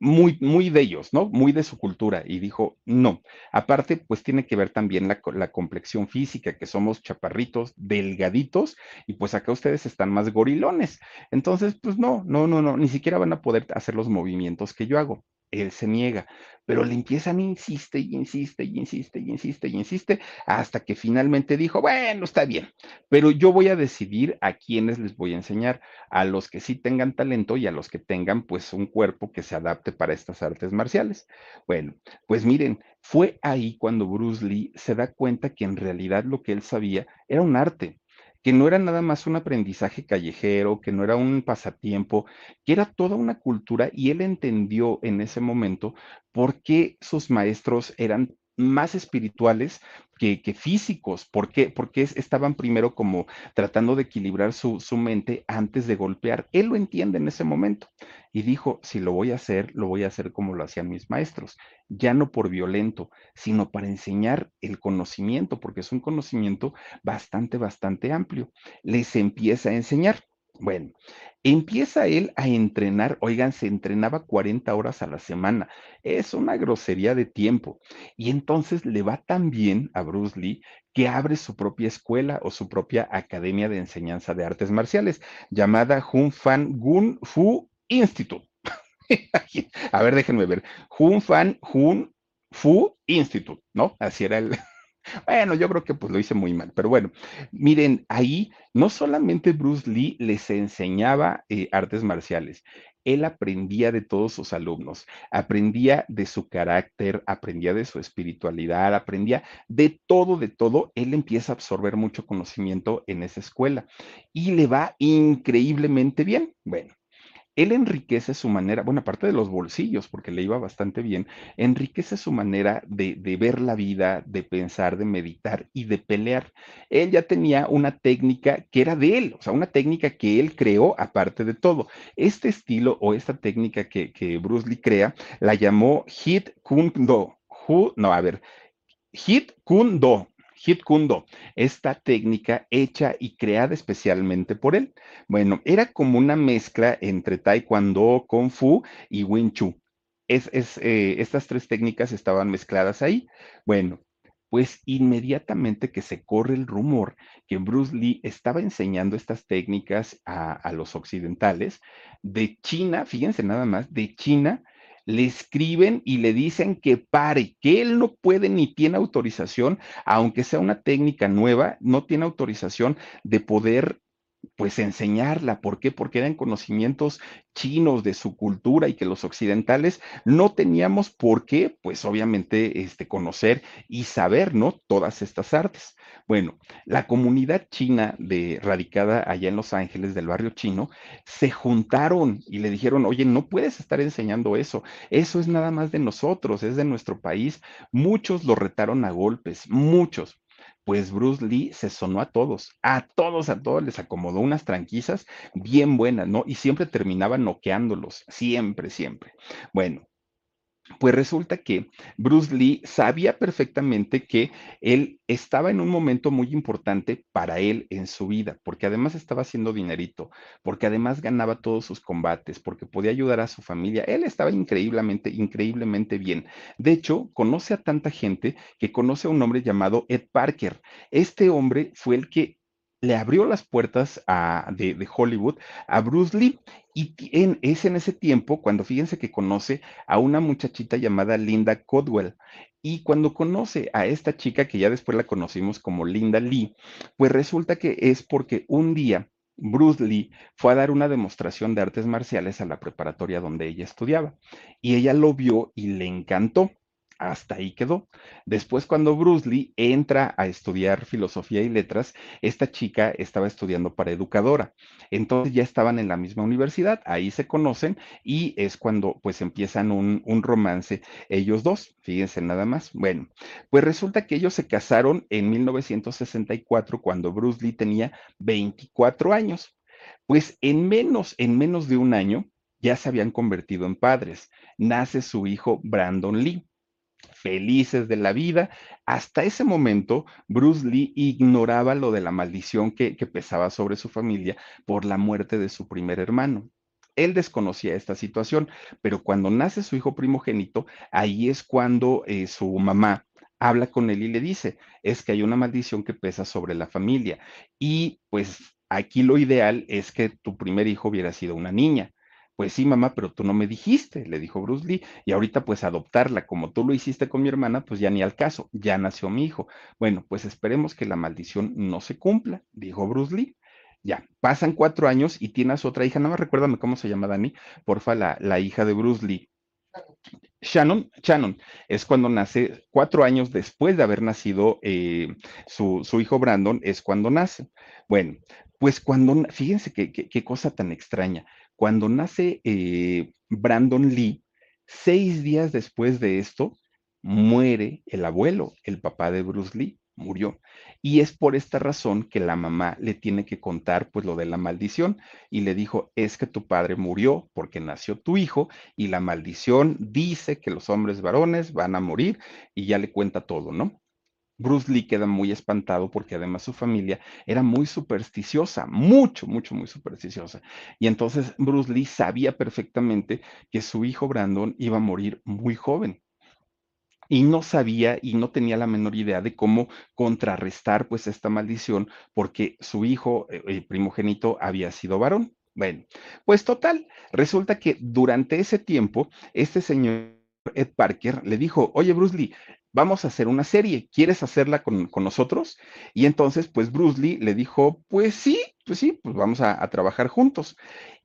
muy, muy de ellos, ¿no? Muy de su cultura. Y dijo, no. Aparte, pues tiene que ver también la, la, complexión física, que somos chaparritos, delgaditos, y pues acá ustedes están más gorilones. Entonces, pues no, no, no, no, ni siquiera van a poder hacer los movimientos que yo hago él se niega, pero le empiezan, insiste y insiste y insiste y insiste y insiste, hasta que finalmente dijo, bueno, está bien, pero yo voy a decidir a quiénes les voy a enseñar, a los que sí tengan talento y a los que tengan pues un cuerpo que se adapte para estas artes marciales. Bueno, pues miren, fue ahí cuando Bruce Lee se da cuenta que en realidad lo que él sabía era un arte que no era nada más un aprendizaje callejero, que no era un pasatiempo, que era toda una cultura y él entendió en ese momento por qué sus maestros eran más espirituales que, físicos. ¿Por qué? Porque estaban primero como tratando de equilibrar su, su, mente antes de golpear. Él lo entiende en ese momento y dijo, si lo voy a hacer, lo voy a hacer como lo hacían mis maestros, ya no por violento, sino para enseñar el conocimiento, porque es un conocimiento bastante, bastante amplio. Les empieza a enseñar. Bueno, empieza él a entrenar, oigan, se entrenaba 40 horas a la semana, es una grosería de tiempo. Y entonces le va tan bien a Bruce Lee que abre su propia escuela o su propia academia de enseñanza de artes marciales, llamada Hun Fan Gun Fu Institute. a ver, déjenme ver. Hun Fan Hun Fu Institute, ¿no? Así era el, bueno, yo creo que pues lo hice muy mal, pero bueno, miren, ahí no solamente Bruce Lee les enseñaba eh, artes marciales, él aprendía de todos sus alumnos, aprendía de su carácter, aprendía de su espiritualidad, aprendía de todo, de todo. Él empieza a absorber mucho conocimiento en esa escuela y le va increíblemente bien. Bueno, él enriquece su manera, bueno, aparte de los bolsillos, porque le iba bastante bien, enriquece su manera de, ver la vida, de pensar, de meditar y de pelear. Él ya tenía una técnica que era de él, o sea, una técnica que él creó aparte de todo. Este estilo o esta técnica que, que Bruce Lee crea la llamó Hit Kun Do. no, a ver, Hit Kun Do. Hit Kundo, esta técnica hecha y creada especialmente por él. Bueno, era como una mezcla entre Taekwondo, Kung Fu y Wing Chun. Es, eh, estas tres técnicas estaban mezcladas ahí. Bueno, pues inmediatamente que se corre el rumor que Bruce Lee estaba enseñando estas técnicas a los occidentales, de China, fíjense nada más, de China le escriben y le dicen que pare, que él no puede ni tiene autorización, aunque sea una técnica nueva, no tiene autorización de poder pues enseñarla. ¿Por qué? Porque eran conocimientos chinos de su cultura y que los occidentales no teníamos por qué, pues obviamente, este, conocer y saber, ¿no? Todas estas artes. Bueno, la comunidad china de, radicada allá en Los Ángeles, del barrio chino, se juntaron y le dijeron, oye, no puedes estar enseñando eso, eso es nada más de nosotros, es de nuestro país. Muchos lo retaron a golpes, muchos pues Bruce Lee se sonó a todos, a todos, a todos les acomodó unas tranquisas bien buenas, ¿no? Y siempre terminaba noqueándolos, siempre, siempre. Bueno, pues resulta que Bruce Lee sabía perfectamente que él estaba en un momento muy importante para él en su vida, porque además estaba haciendo dinerito, porque además ganaba todos sus combates, porque podía ayudar a su familia. Él estaba increíblemente, increíblemente bien. De hecho, conoce a tanta gente que conoce a un hombre llamado Ed Parker. Este hombre fue el que le abrió las puertas de, Hollywood a Bruce Lee. Y es en ese tiempo cuando fíjense que conoce a una muchachita llamada Linda Codwell. Y cuando conoce a esta chica, que ya después la conocimos como Linda Lee, pues resulta que es porque un día Bruce Lee fue a dar una demostración de artes marciales a la preparatoria donde ella estudiaba. Y ella lo vio y le encantó hasta ahí quedó. Después, cuando Bruce Lee entra a estudiar filosofía y letras, esta chica estaba estudiando para educadora. Entonces ya estaban en la misma universidad, ahí se conocen y es cuando pues empiezan un, un romance ellos dos. Fíjense nada más. Bueno, pues resulta que ellos se casaron en 1964 cuando Bruce Lee tenía 24 años. Pues en menos, en menos de un año, ya se habían convertido en padres. Nace su hijo Brandon Lee felices de la vida. Hasta ese momento, Bruce Lee ignoraba lo de la maldición que, pesaba sobre su familia por la muerte de su primer hermano. Él desconocía esta situación, pero cuando nace su hijo primogénito, ahí es cuando eh, su mamá habla con él y le dice, es que hay una maldición que pesa sobre la familia. Y pues aquí lo ideal es que tu primer hijo hubiera sido una niña. Pues sí, mamá, pero tú no me dijiste, le dijo Bruce Lee, y ahorita pues adoptarla como tú lo hiciste con mi hermana, pues ya ni al caso, ya nació mi hijo. Bueno, pues esperemos que la maldición no se cumpla, dijo Bruce Lee. Ya, pasan cuatro años y tienes otra hija, nada más recuérdame cómo se llama Dani, porfa, la, la hija de Bruce Lee. Shannon, Shannon, es cuando nace, cuatro años después de haber nacido eh, su, su, hijo Brandon, es cuando nace. Bueno, pues cuando, fíjense qué cosa tan extraña, cuando nace eh, Brandon Lee, seis días después de esto, muere el abuelo, el papá de Bruce Lee, murió. Y es por esta razón que la mamá le tiene que contar pues lo de la maldición y le dijo, es que tu padre murió porque nació tu hijo y la maldición dice que los hombres varones van a morir y ya le cuenta todo, ¿no? Bruce Lee queda muy espantado porque además su familia era muy supersticiosa, mucho, mucho, muy supersticiosa. Y entonces Bruce Lee sabía perfectamente que su hijo Brandon iba a morir muy joven. Y no sabía y no tenía la menor idea de cómo contrarrestar pues esta maldición porque su hijo eh, eh, primogénito había sido varón. Bueno, pues total, resulta que durante ese tiempo este señor Ed Parker le dijo, oye Bruce Lee, vamos a hacer una serie, ¿quieres hacerla con, nosotros? Y entonces, pues Bruce Lee le dijo, pues sí, pues sí, pues vamos a, trabajar juntos.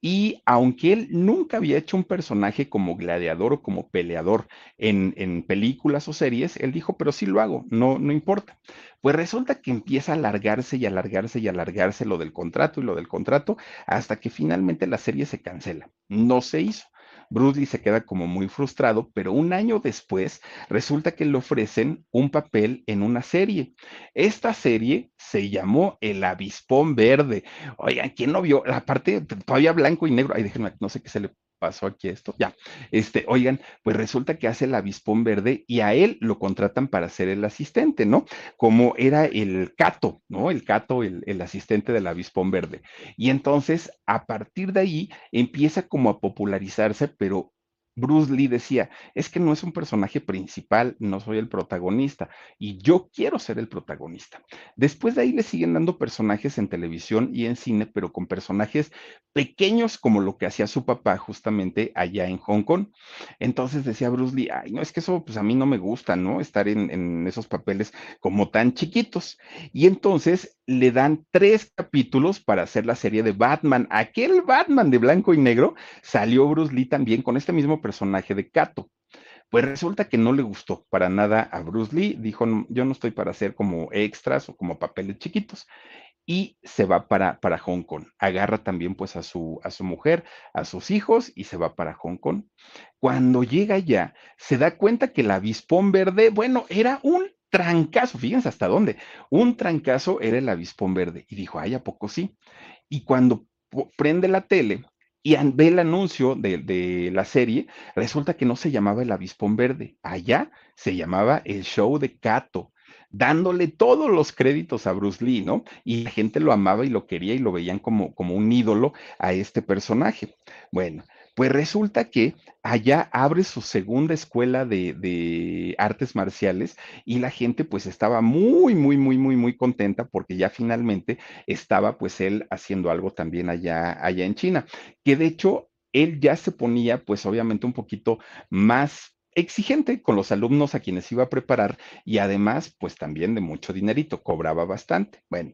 Y aunque él nunca había hecho un personaje como gladiador o como peleador en, en, películas o series, él dijo, pero sí lo hago, no, no importa. Pues resulta que empieza a alargarse y alargarse y alargarse lo del contrato y lo del contrato, hasta que finalmente la serie se cancela. No se hizo. Bruce Lee se queda como muy frustrado, pero un año después resulta que le ofrecen un papel en una serie. Esta serie se llamó El Avispón Verde. Oigan, ¿quién no vio? La parte todavía blanco y negro. Ay, déjenme, no sé qué se le pasó aquí esto. Ya, este, oigan, pues resulta que hace el avispón verde y a él lo contratan para ser el asistente, ¿no? Como era el Cato, ¿no? El Cato, el, el asistente del avispón verde. Y entonces, a partir de ahí, empieza como a popularizarse, pero Bruce Lee decía, es que no es un personaje principal, no soy el protagonista y yo quiero ser el protagonista. Después de ahí le siguen dando personajes en televisión y en cine, pero con personajes pequeños como lo que hacía su papá justamente allá en Hong Kong. Entonces decía Bruce Lee, ay, no, es que eso pues a mí no me gusta, ¿no? Estar en, en esos papeles como tan chiquitos. Y entonces le dan tres capítulos para hacer la serie de Batman. Aquel Batman de blanco y negro salió Bruce Lee también con este mismo personaje de Kato. Pues resulta que no le gustó para nada a Bruce Lee. Dijo, yo no estoy para hacer como extras o como papeles chiquitos. Y se va para, para Hong Kong. Agarra también pues a su, a su mujer, a sus hijos y se va para Hong Kong. Cuando llega allá, se da cuenta que el avispón verde, bueno, era un trancazo, fíjense hasta dónde, un trancazo era el avispón verde. Y dijo, ay, ¿a poco sí? Y cuando prende la tele y ve el anuncio de, la serie, resulta que no se llamaba el avispón verde, allá se llamaba el show de Cato dándole todos los créditos a Bruce Lee, ¿no? Y la gente lo amaba y lo quería y lo veían como, como un ídolo a este personaje. Bueno, pues resulta que allá abre su segunda escuela de, artes marciales y la gente pues estaba muy, muy, muy, muy, muy contenta porque ya finalmente estaba pues él haciendo algo también allá, allá en China, que de hecho él ya se ponía pues obviamente un poquito más exigente con los alumnos a quienes iba a preparar y además, pues también de mucho dinerito, cobraba bastante. Bueno,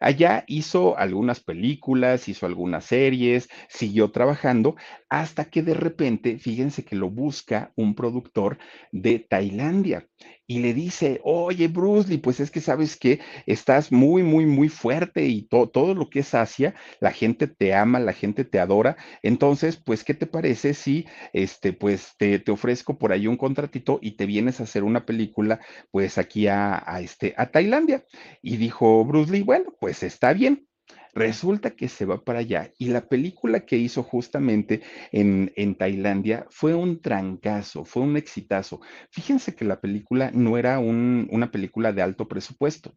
allá hizo algunas películas, hizo algunas series, siguió trabajando hasta que de repente, fíjense que lo busca un productor de Tailandia y le dice, oye, Bruce Lee, pues es que sabes que estás muy, muy, muy fuerte y todo lo que es Asia, la gente te ama, la gente te adora. Entonces, pues, ¿qué te parece si, este, pues, te, ofrezco por ahí un contratito y te vienes a hacer una película, pues, aquí a, a, este, a Tailandia? Y dijo Bruce Lee, bueno, pues está bien. Resulta que se va para allá y la película que hizo justamente en, en, Tailandia fue un trancazo, fue un exitazo. Fíjense que la película no era un, una película de alto presupuesto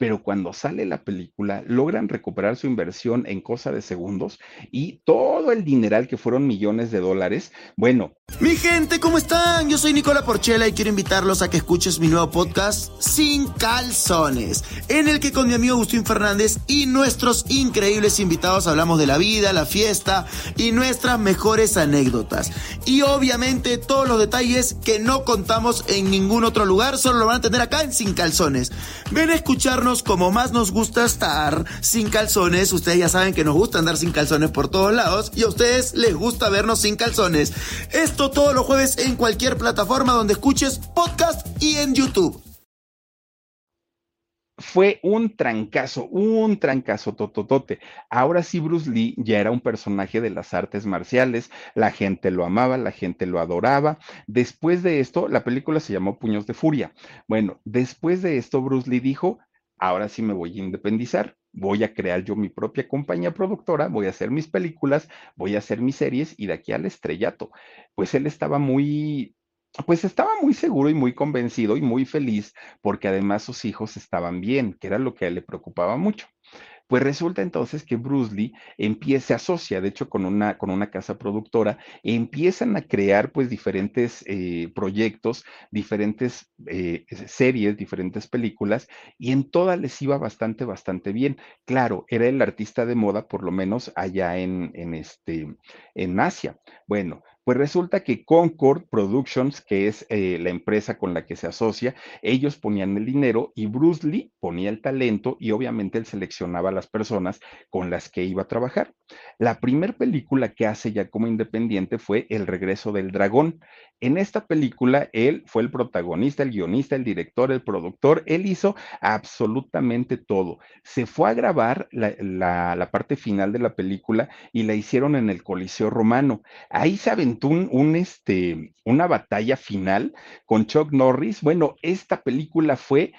pero cuando sale la película logran recuperar su inversión en cosa de segundos y todo el dineral que fueron millones de dólares, bueno. Mi gente, ¿cómo están? Yo soy Nicola Porchela y quiero invitarlos a que escuches mi nuevo podcast Sin Calzones, en el que con mi amigo Agustín Fernández y nuestros increíbles invitados hablamos de la vida, la fiesta y nuestras mejores anécdotas. Y obviamente todos los detalles que no contamos en ningún otro lugar, solo lo van a tener acá en Sin Calzones. Ven a escucharnos como más nos gusta estar sin calzones. Ustedes ya saben que nos gusta andar sin calzones por todos lados y a ustedes les gusta vernos sin calzones. Esto todos los jueves en cualquier plataforma donde escuches podcast y en YouTube fue un trancazo, un trancazo tototote. Ahora sí, Bruce Lee ya era un personaje de las artes marciales, la gente lo amaba, la gente lo adoraba. Después de esto, la película se llamó Puños de Furia. Bueno, después de esto, Bruce Lee dijo, ahora sí me voy a independizar, voy a crear yo mi propia compañía productora, voy a hacer mis películas, voy a hacer mis series y de aquí al estrellato. Pues él estaba muy, pues estaba muy seguro y muy convencido y muy feliz porque además sus hijos estaban bien, que era lo que a él le preocupaba mucho. Pues resulta entonces que Bruce Lee empieza, se asocia, de hecho, con una, con una casa productora, empiezan a crear pues diferentes eh, proyectos, diferentes eh, series, diferentes películas, y en todas les iba bastante, bastante bien. Claro, era el artista de moda, por lo menos allá en, en, este, en Asia. Bueno, pues resulta que Concord Productions, que es eh, la empresa con la que se asocia, ellos ponían el dinero y Bruce Lee ponía el talento y obviamente él seleccionaba a las personas con las que iba a trabajar. La primera película que hace ya como independiente fue El regreso del dragón. En esta película él fue el protagonista, el guionista, el director, el productor, él hizo absolutamente todo. Se fue a grabar la, parte final de la película y la hicieron en el Coliseo Romano. Ahí se un, este, una batalla final con Chuck Norris. Bueno, esta película fue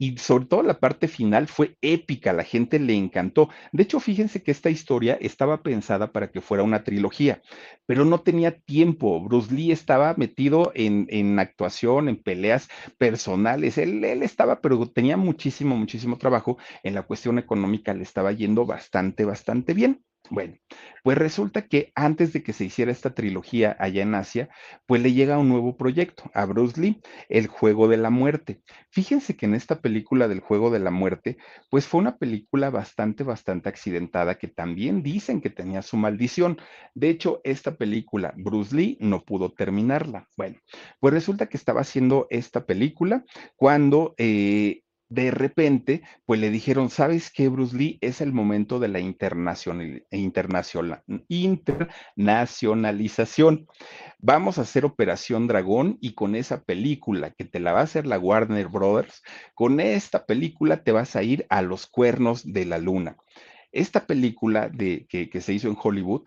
y sobre todo la parte final fue épica, la gente le encantó. De hecho, fíjense que esta historia estaba pensada para que fuera una trilogía, pero no tenía tiempo. Bruce Lee estaba metido en, en actuación, en peleas personales. Él, él, estaba, pero tenía muchísimo, muchísimo trabajo. En la cuestión económica le estaba yendo bastante, bastante bien. Bueno, pues resulta que antes de que se hiciera esta trilogía allá en Asia, pues le llega un nuevo proyecto a Bruce Lee, El Juego de la Muerte. Fíjense que en esta película del Juego de la Muerte, pues fue una película bastante, bastante accidentada que también dicen que tenía su maldición. De hecho, esta película, Bruce Lee no pudo terminarla. Bueno, pues resulta que estaba haciendo esta película cuando... Eh, de repente, pues le dijeron, ¿sabes qué, Bruce Lee? Es el momento de la internacional, internacionalización. Vamos a hacer Operación Dragón y con esa película que te la va a hacer la Warner Brothers, con esta película te vas a ir a los cuernos de la luna. Esta película de, que, se hizo en Hollywood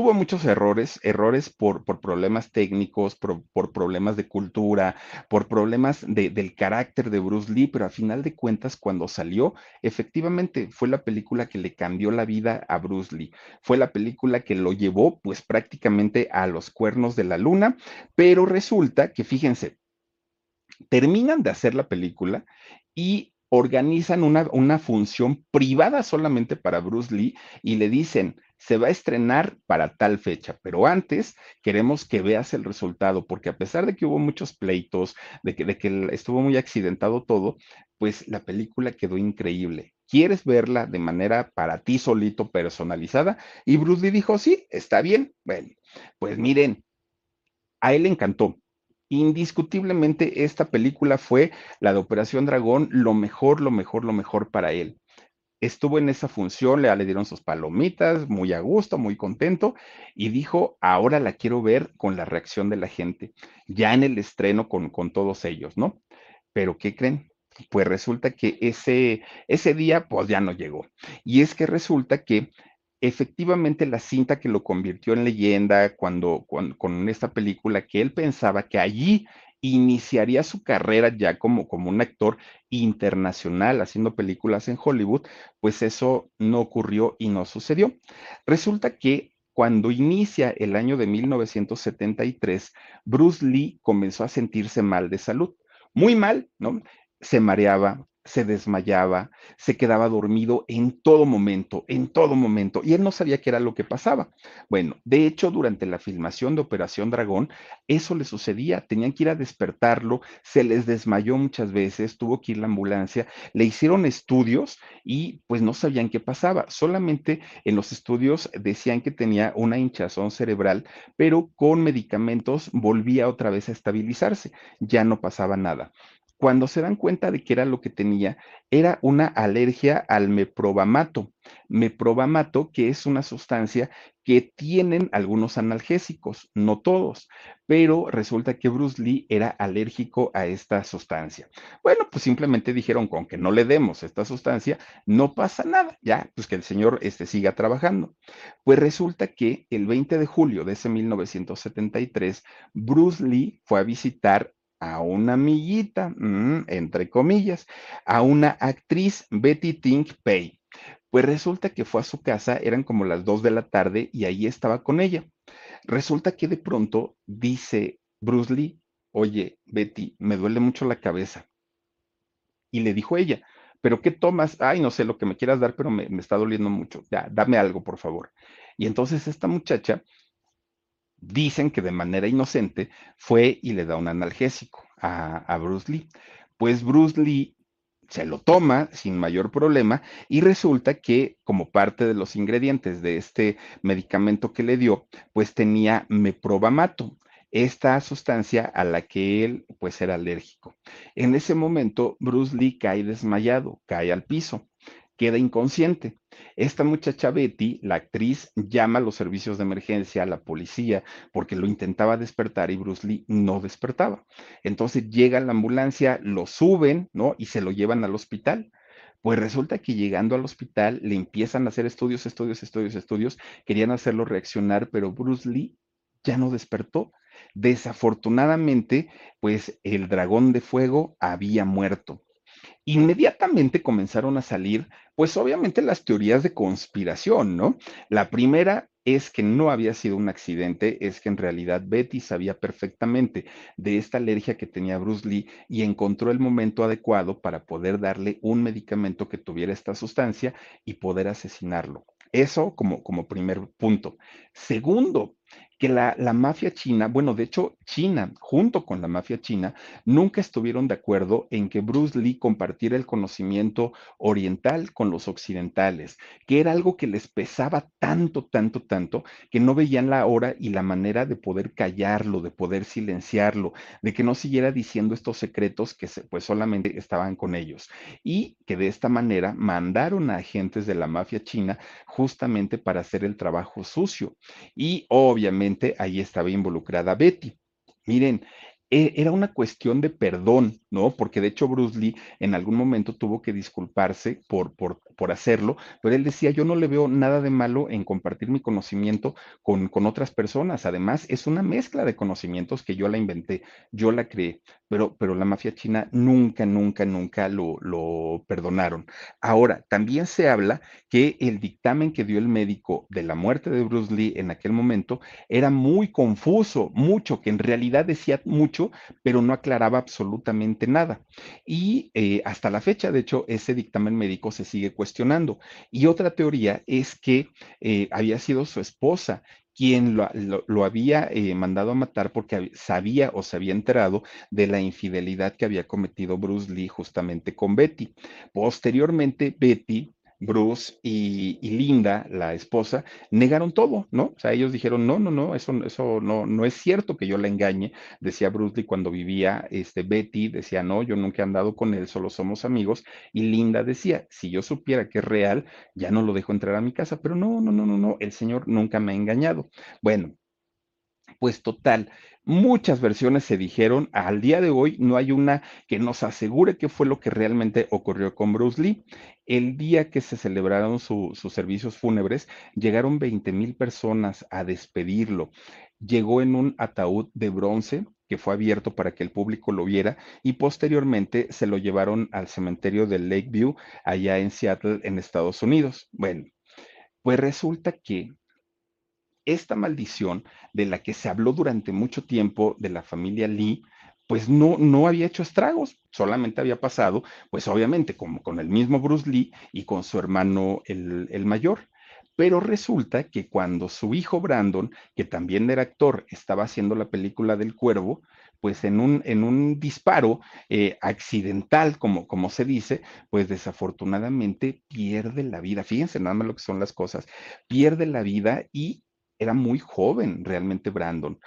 tuvo muchos errores, errores por, por problemas técnicos, por, problemas de cultura, por problemas del carácter de Bruce Lee, pero a final de cuentas, cuando salió, efectivamente fue la película que le cambió la vida a Bruce Lee. Fue la película que lo llevó pues prácticamente a los cuernos de la luna, pero resulta que, fíjense, terminan de hacer la película y organizan una, una función privada solamente para Bruce Lee y le dicen, se va a estrenar para tal fecha, pero antes queremos que veas el resultado, porque a pesar de que hubo muchos pleitos, de que, estuvo muy accidentado todo, pues la película quedó increíble. ¿Quieres verla de manera para ti solito, personalizada? Y Bruce Lee dijo, sí, está bien. Bueno, pues miren, a él le encantó. Indiscutiblemente esta película fue la de Operación Dragón, lo mejor, lo mejor, lo mejor para él estuvo en esa función, le, le dieron sus palomitas, muy a gusto, muy contento, y dijo, ahora la quiero ver con la reacción de la gente, ya en el estreno con, con todos ellos, ¿no? Pero ¿qué creen? Pues resulta que ese, ese día, pues ya no llegó. Y es que resulta que efectivamente la cinta que lo convirtió en leyenda cuando, con esta película, que él pensaba que allí iniciaría su carrera ya como, como un actor internacional haciendo películas en Hollywood, pues eso no ocurrió y no sucedió. Resulta que cuando inicia el año de 1973, Bruce Lee comenzó a sentirse mal de salud, muy mal, ¿no? Se mareaba, se desmayaba, se quedaba dormido en todo momento, en todo momento, y él no sabía qué era lo que pasaba. Bueno, de hecho, durante la filmación de Operación Dragón, eso le sucedía, tenían que ir a despertarlo, se les desmayó muchas veces, tuvo que ir la ambulancia, le hicieron estudios y pues no sabían qué pasaba, solamente en los estudios decían que tenía una hinchazón cerebral, pero con medicamentos volvía otra vez a estabilizarse, ya no pasaba nada cuando se dan cuenta de que era lo que tenía, era una alergia al meprobamato. Meprobamato, que es una sustancia que tienen algunos analgésicos, no todos, pero resulta que Bruce Lee era alérgico a esta sustancia. Bueno, pues simplemente dijeron, con que no le demos esta sustancia, no pasa nada, ya, pues que el señor este, siga trabajando. Pues resulta que el 20 de julio de ese 1973, Bruce Lee fue a visitar a una amiguita, mm, entre comillas, a una actriz, Betty Tink Pay. Pues resulta que fue a su casa, eran como las dos de la tarde y ahí estaba con ella. Resulta que de pronto dice Bruce Lee, oye, Betty, me duele mucho la cabeza. Y le dijo ella, ¿pero qué tomas? Ay, no sé lo que me quieras dar, pero me, me está doliendo mucho. Ya, dame algo, por favor. Y entonces esta muchacha dicen que de manera inocente fue y le da un analgésico a, Bruce Lee. Pues Bruce Lee se lo toma sin mayor problema y resulta que como parte de los ingredientes de este medicamento que le dio, pues tenía meprobamato, esta sustancia a la que él pues era alérgico. En ese momento Bruce Lee cae desmayado, cae al piso queda inconsciente. Esta muchacha Betty, la actriz, llama a los servicios de emergencia, a la policía, porque lo intentaba despertar y Bruce Lee no despertaba. Entonces llega la ambulancia, lo suben, ¿no? Y se lo llevan al hospital. Pues resulta que llegando al hospital le empiezan a hacer estudios, estudios, estudios, estudios. Querían hacerlo reaccionar, pero Bruce Lee ya no despertó. Desafortunadamente, pues el dragón de fuego había muerto inmediatamente comenzaron a salir, pues obviamente las teorías de conspiración, ¿no? La primera es que no había sido un accidente, es que en realidad Betty sabía perfectamente de esta alergia que tenía Bruce Lee y encontró el momento adecuado para poder darle un medicamento que tuviera esta sustancia y poder asesinarlo. Eso como, como primer punto. Segundo, que la, mafia china, bueno, de hecho, China, junto con la mafia china, nunca estuvieron de acuerdo en que Bruce Lee compartiera el conocimiento oriental con los occidentales, que era algo que les pesaba tanto, tanto, tanto, que no veían la hora y la manera de poder callarlo, de poder silenciarlo, de que no siguiera diciendo estos secretos que pues solamente estaban con ellos. Y que de esta manera mandaron a agentes de la mafia china justamente para hacer el trabajo sucio. Y obviamente, ahí estaba involucrada Betty. Miren, era una cuestión de perdón, ¿no? Porque de hecho Bruce Lee en algún momento tuvo que disculparse por, por, por hacerlo, pero él decía, yo no le veo nada de malo en compartir mi conocimiento con, con otras personas. Además, es una mezcla de conocimientos que yo la inventé, yo la creé, pero, pero la mafia china nunca, nunca, nunca lo, lo perdonaron. Ahora, también se habla que el dictamen que dio el médico de la muerte de Bruce Lee en aquel momento era muy confuso, mucho, que en realidad decía mucho pero no aclaraba absolutamente nada. Y eh, hasta la fecha, de hecho, ese dictamen médico se sigue cuestionando. Y otra teoría es que eh, había sido su esposa quien lo, había eh, mandado a matar porque sabía o se había enterado de la infidelidad que había cometido Bruce Lee justamente con Betty. Posteriormente, Betty Bruce y, Linda, la esposa, negaron todo, ¿no? O sea, ellos dijeron, no, no, no, eso, eso no, no es cierto que yo la engañe, decía Bruce cuando vivía, este, Betty decía, no, yo nunca he andado con él, solo somos amigos, y Linda decía, si yo supiera que es real, ya no lo dejo entrar a mi casa, pero no, no, no, no, no, el señor nunca me ha engañado. Bueno, pues total, muchas versiones se dijeron, al día de hoy no hay una que nos asegure qué fue lo que realmente ocurrió con Bruce Lee. El día que se celebraron sus servicios fúnebres, llegaron 20 mil personas a despedirlo. llegó en un ataúd de bronce que fue abierto para que el público lo viera y posteriormente se lo llevaron al cementerio de Lakeview allá en Seattle, en Estados Unidos. Bueno, pues resulta que esta maldición de la que se habló durante mucho tiempo de la familia Lee, pues no, no había hecho estragos, solamente había pasado, pues obviamente como con el mismo Bruce Lee y con su hermano el, el mayor. Pero resulta que cuando su hijo Brandon, que también era actor, estaba haciendo la película del cuervo, pues en un, en un disparo eh, accidental, como, como se dice, pues desafortunadamente pierde la vida. Fíjense nada más lo que son las cosas. Pierde la vida y era muy joven realmente Brandon.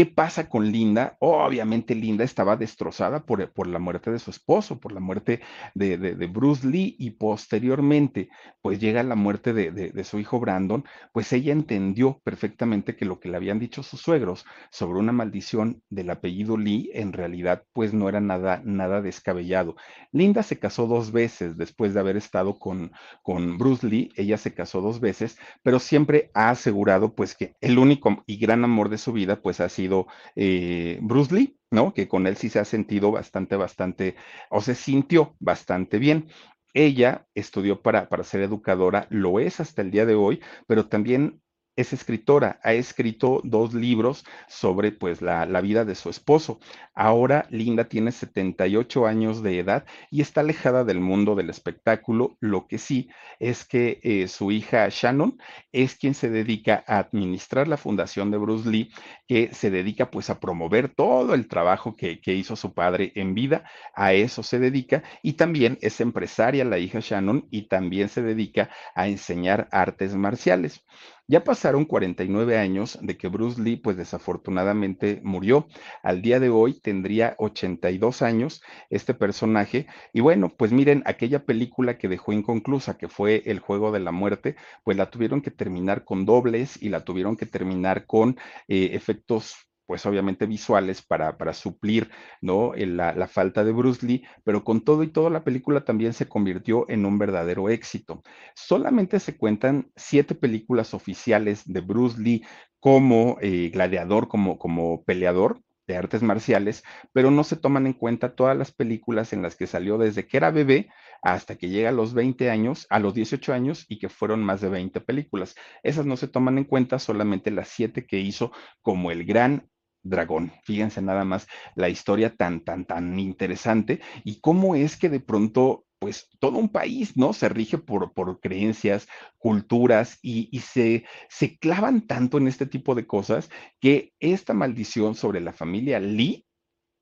¿Qué pasa con Linda? obviamente Linda estaba destrozada por, por, la muerte de su esposo, por la muerte de, de, Bruce Lee y posteriormente, pues llega la muerte de, de, su hijo Brandon, pues ella entendió perfectamente que lo que le habían dicho sus suegros sobre una maldición del apellido Lee en realidad pues no era nada, nada descabellado. Linda se casó dos veces después de haber estado con, con Bruce Lee, ella se casó dos veces, pero siempre ha asegurado pues que el único y gran amor de su vida pues ha sido eh, Bruce Lee, ¿no? Que con él sí se ha sentido bastante, bastante, o se sintió bastante bien. Ella estudió para, para ser educadora, lo es hasta el día de hoy, pero también es escritora, ha escrito dos libros sobre pues la, vida de su esposo. Ahora Linda tiene 78 años de edad y está alejada del mundo del espectáculo. Lo que sí es que eh, su hija Shannon es quien se dedica a administrar la fundación de Bruce Lee, que se dedica pues a promover todo el trabajo que hizo su padre en vida. A eso se dedica y también es empresaria la hija Shannon y también se dedica a enseñar artes marciales. Ya pasaron 49 años de que Bruce Lee, pues desafortunadamente murió. Al día de hoy tendría 82 años este personaje. Y bueno, pues miren, aquella película que dejó inconclusa, que fue El Juego de la Muerte, pues la tuvieron que terminar con dobles y la tuvieron que terminar con eh, efectos pues obviamente visuales para, para suplir ¿no? La, la, falta de Bruce Lee, pero con todo y todo la película también se convirtió en un verdadero éxito. Solamente se cuentan siete películas oficiales de Bruce Lee como eh, gladiador, como, como peleador, de artes marciales, pero no se toman en cuenta todas las películas en las que salió desde que era bebé hasta que llega a los 20 años, a los 18 años y que fueron más de 20 películas. Esas no se toman en cuenta, solamente las siete que hizo como el gran dragón. Fíjense nada más la historia tan, tan, tan interesante y cómo es que de pronto, pues todo un país, ¿no? Se rige por, por creencias, culturas y, y se, se clavan tanto en este tipo de cosas que esta maldición sobre la familia Lee,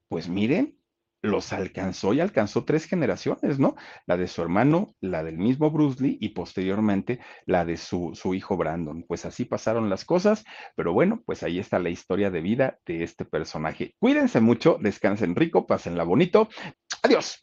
pues miren, los alcanzó y alcanzó tres generaciones, ¿no? La de su hermano, la del mismo Bruce Lee y posteriormente la de su, su hijo Brandon. Pues así pasaron las cosas, pero bueno, pues ahí está la historia de vida de este personaje. Cuídense mucho, descansen rico, pásenla bonito. Adiós.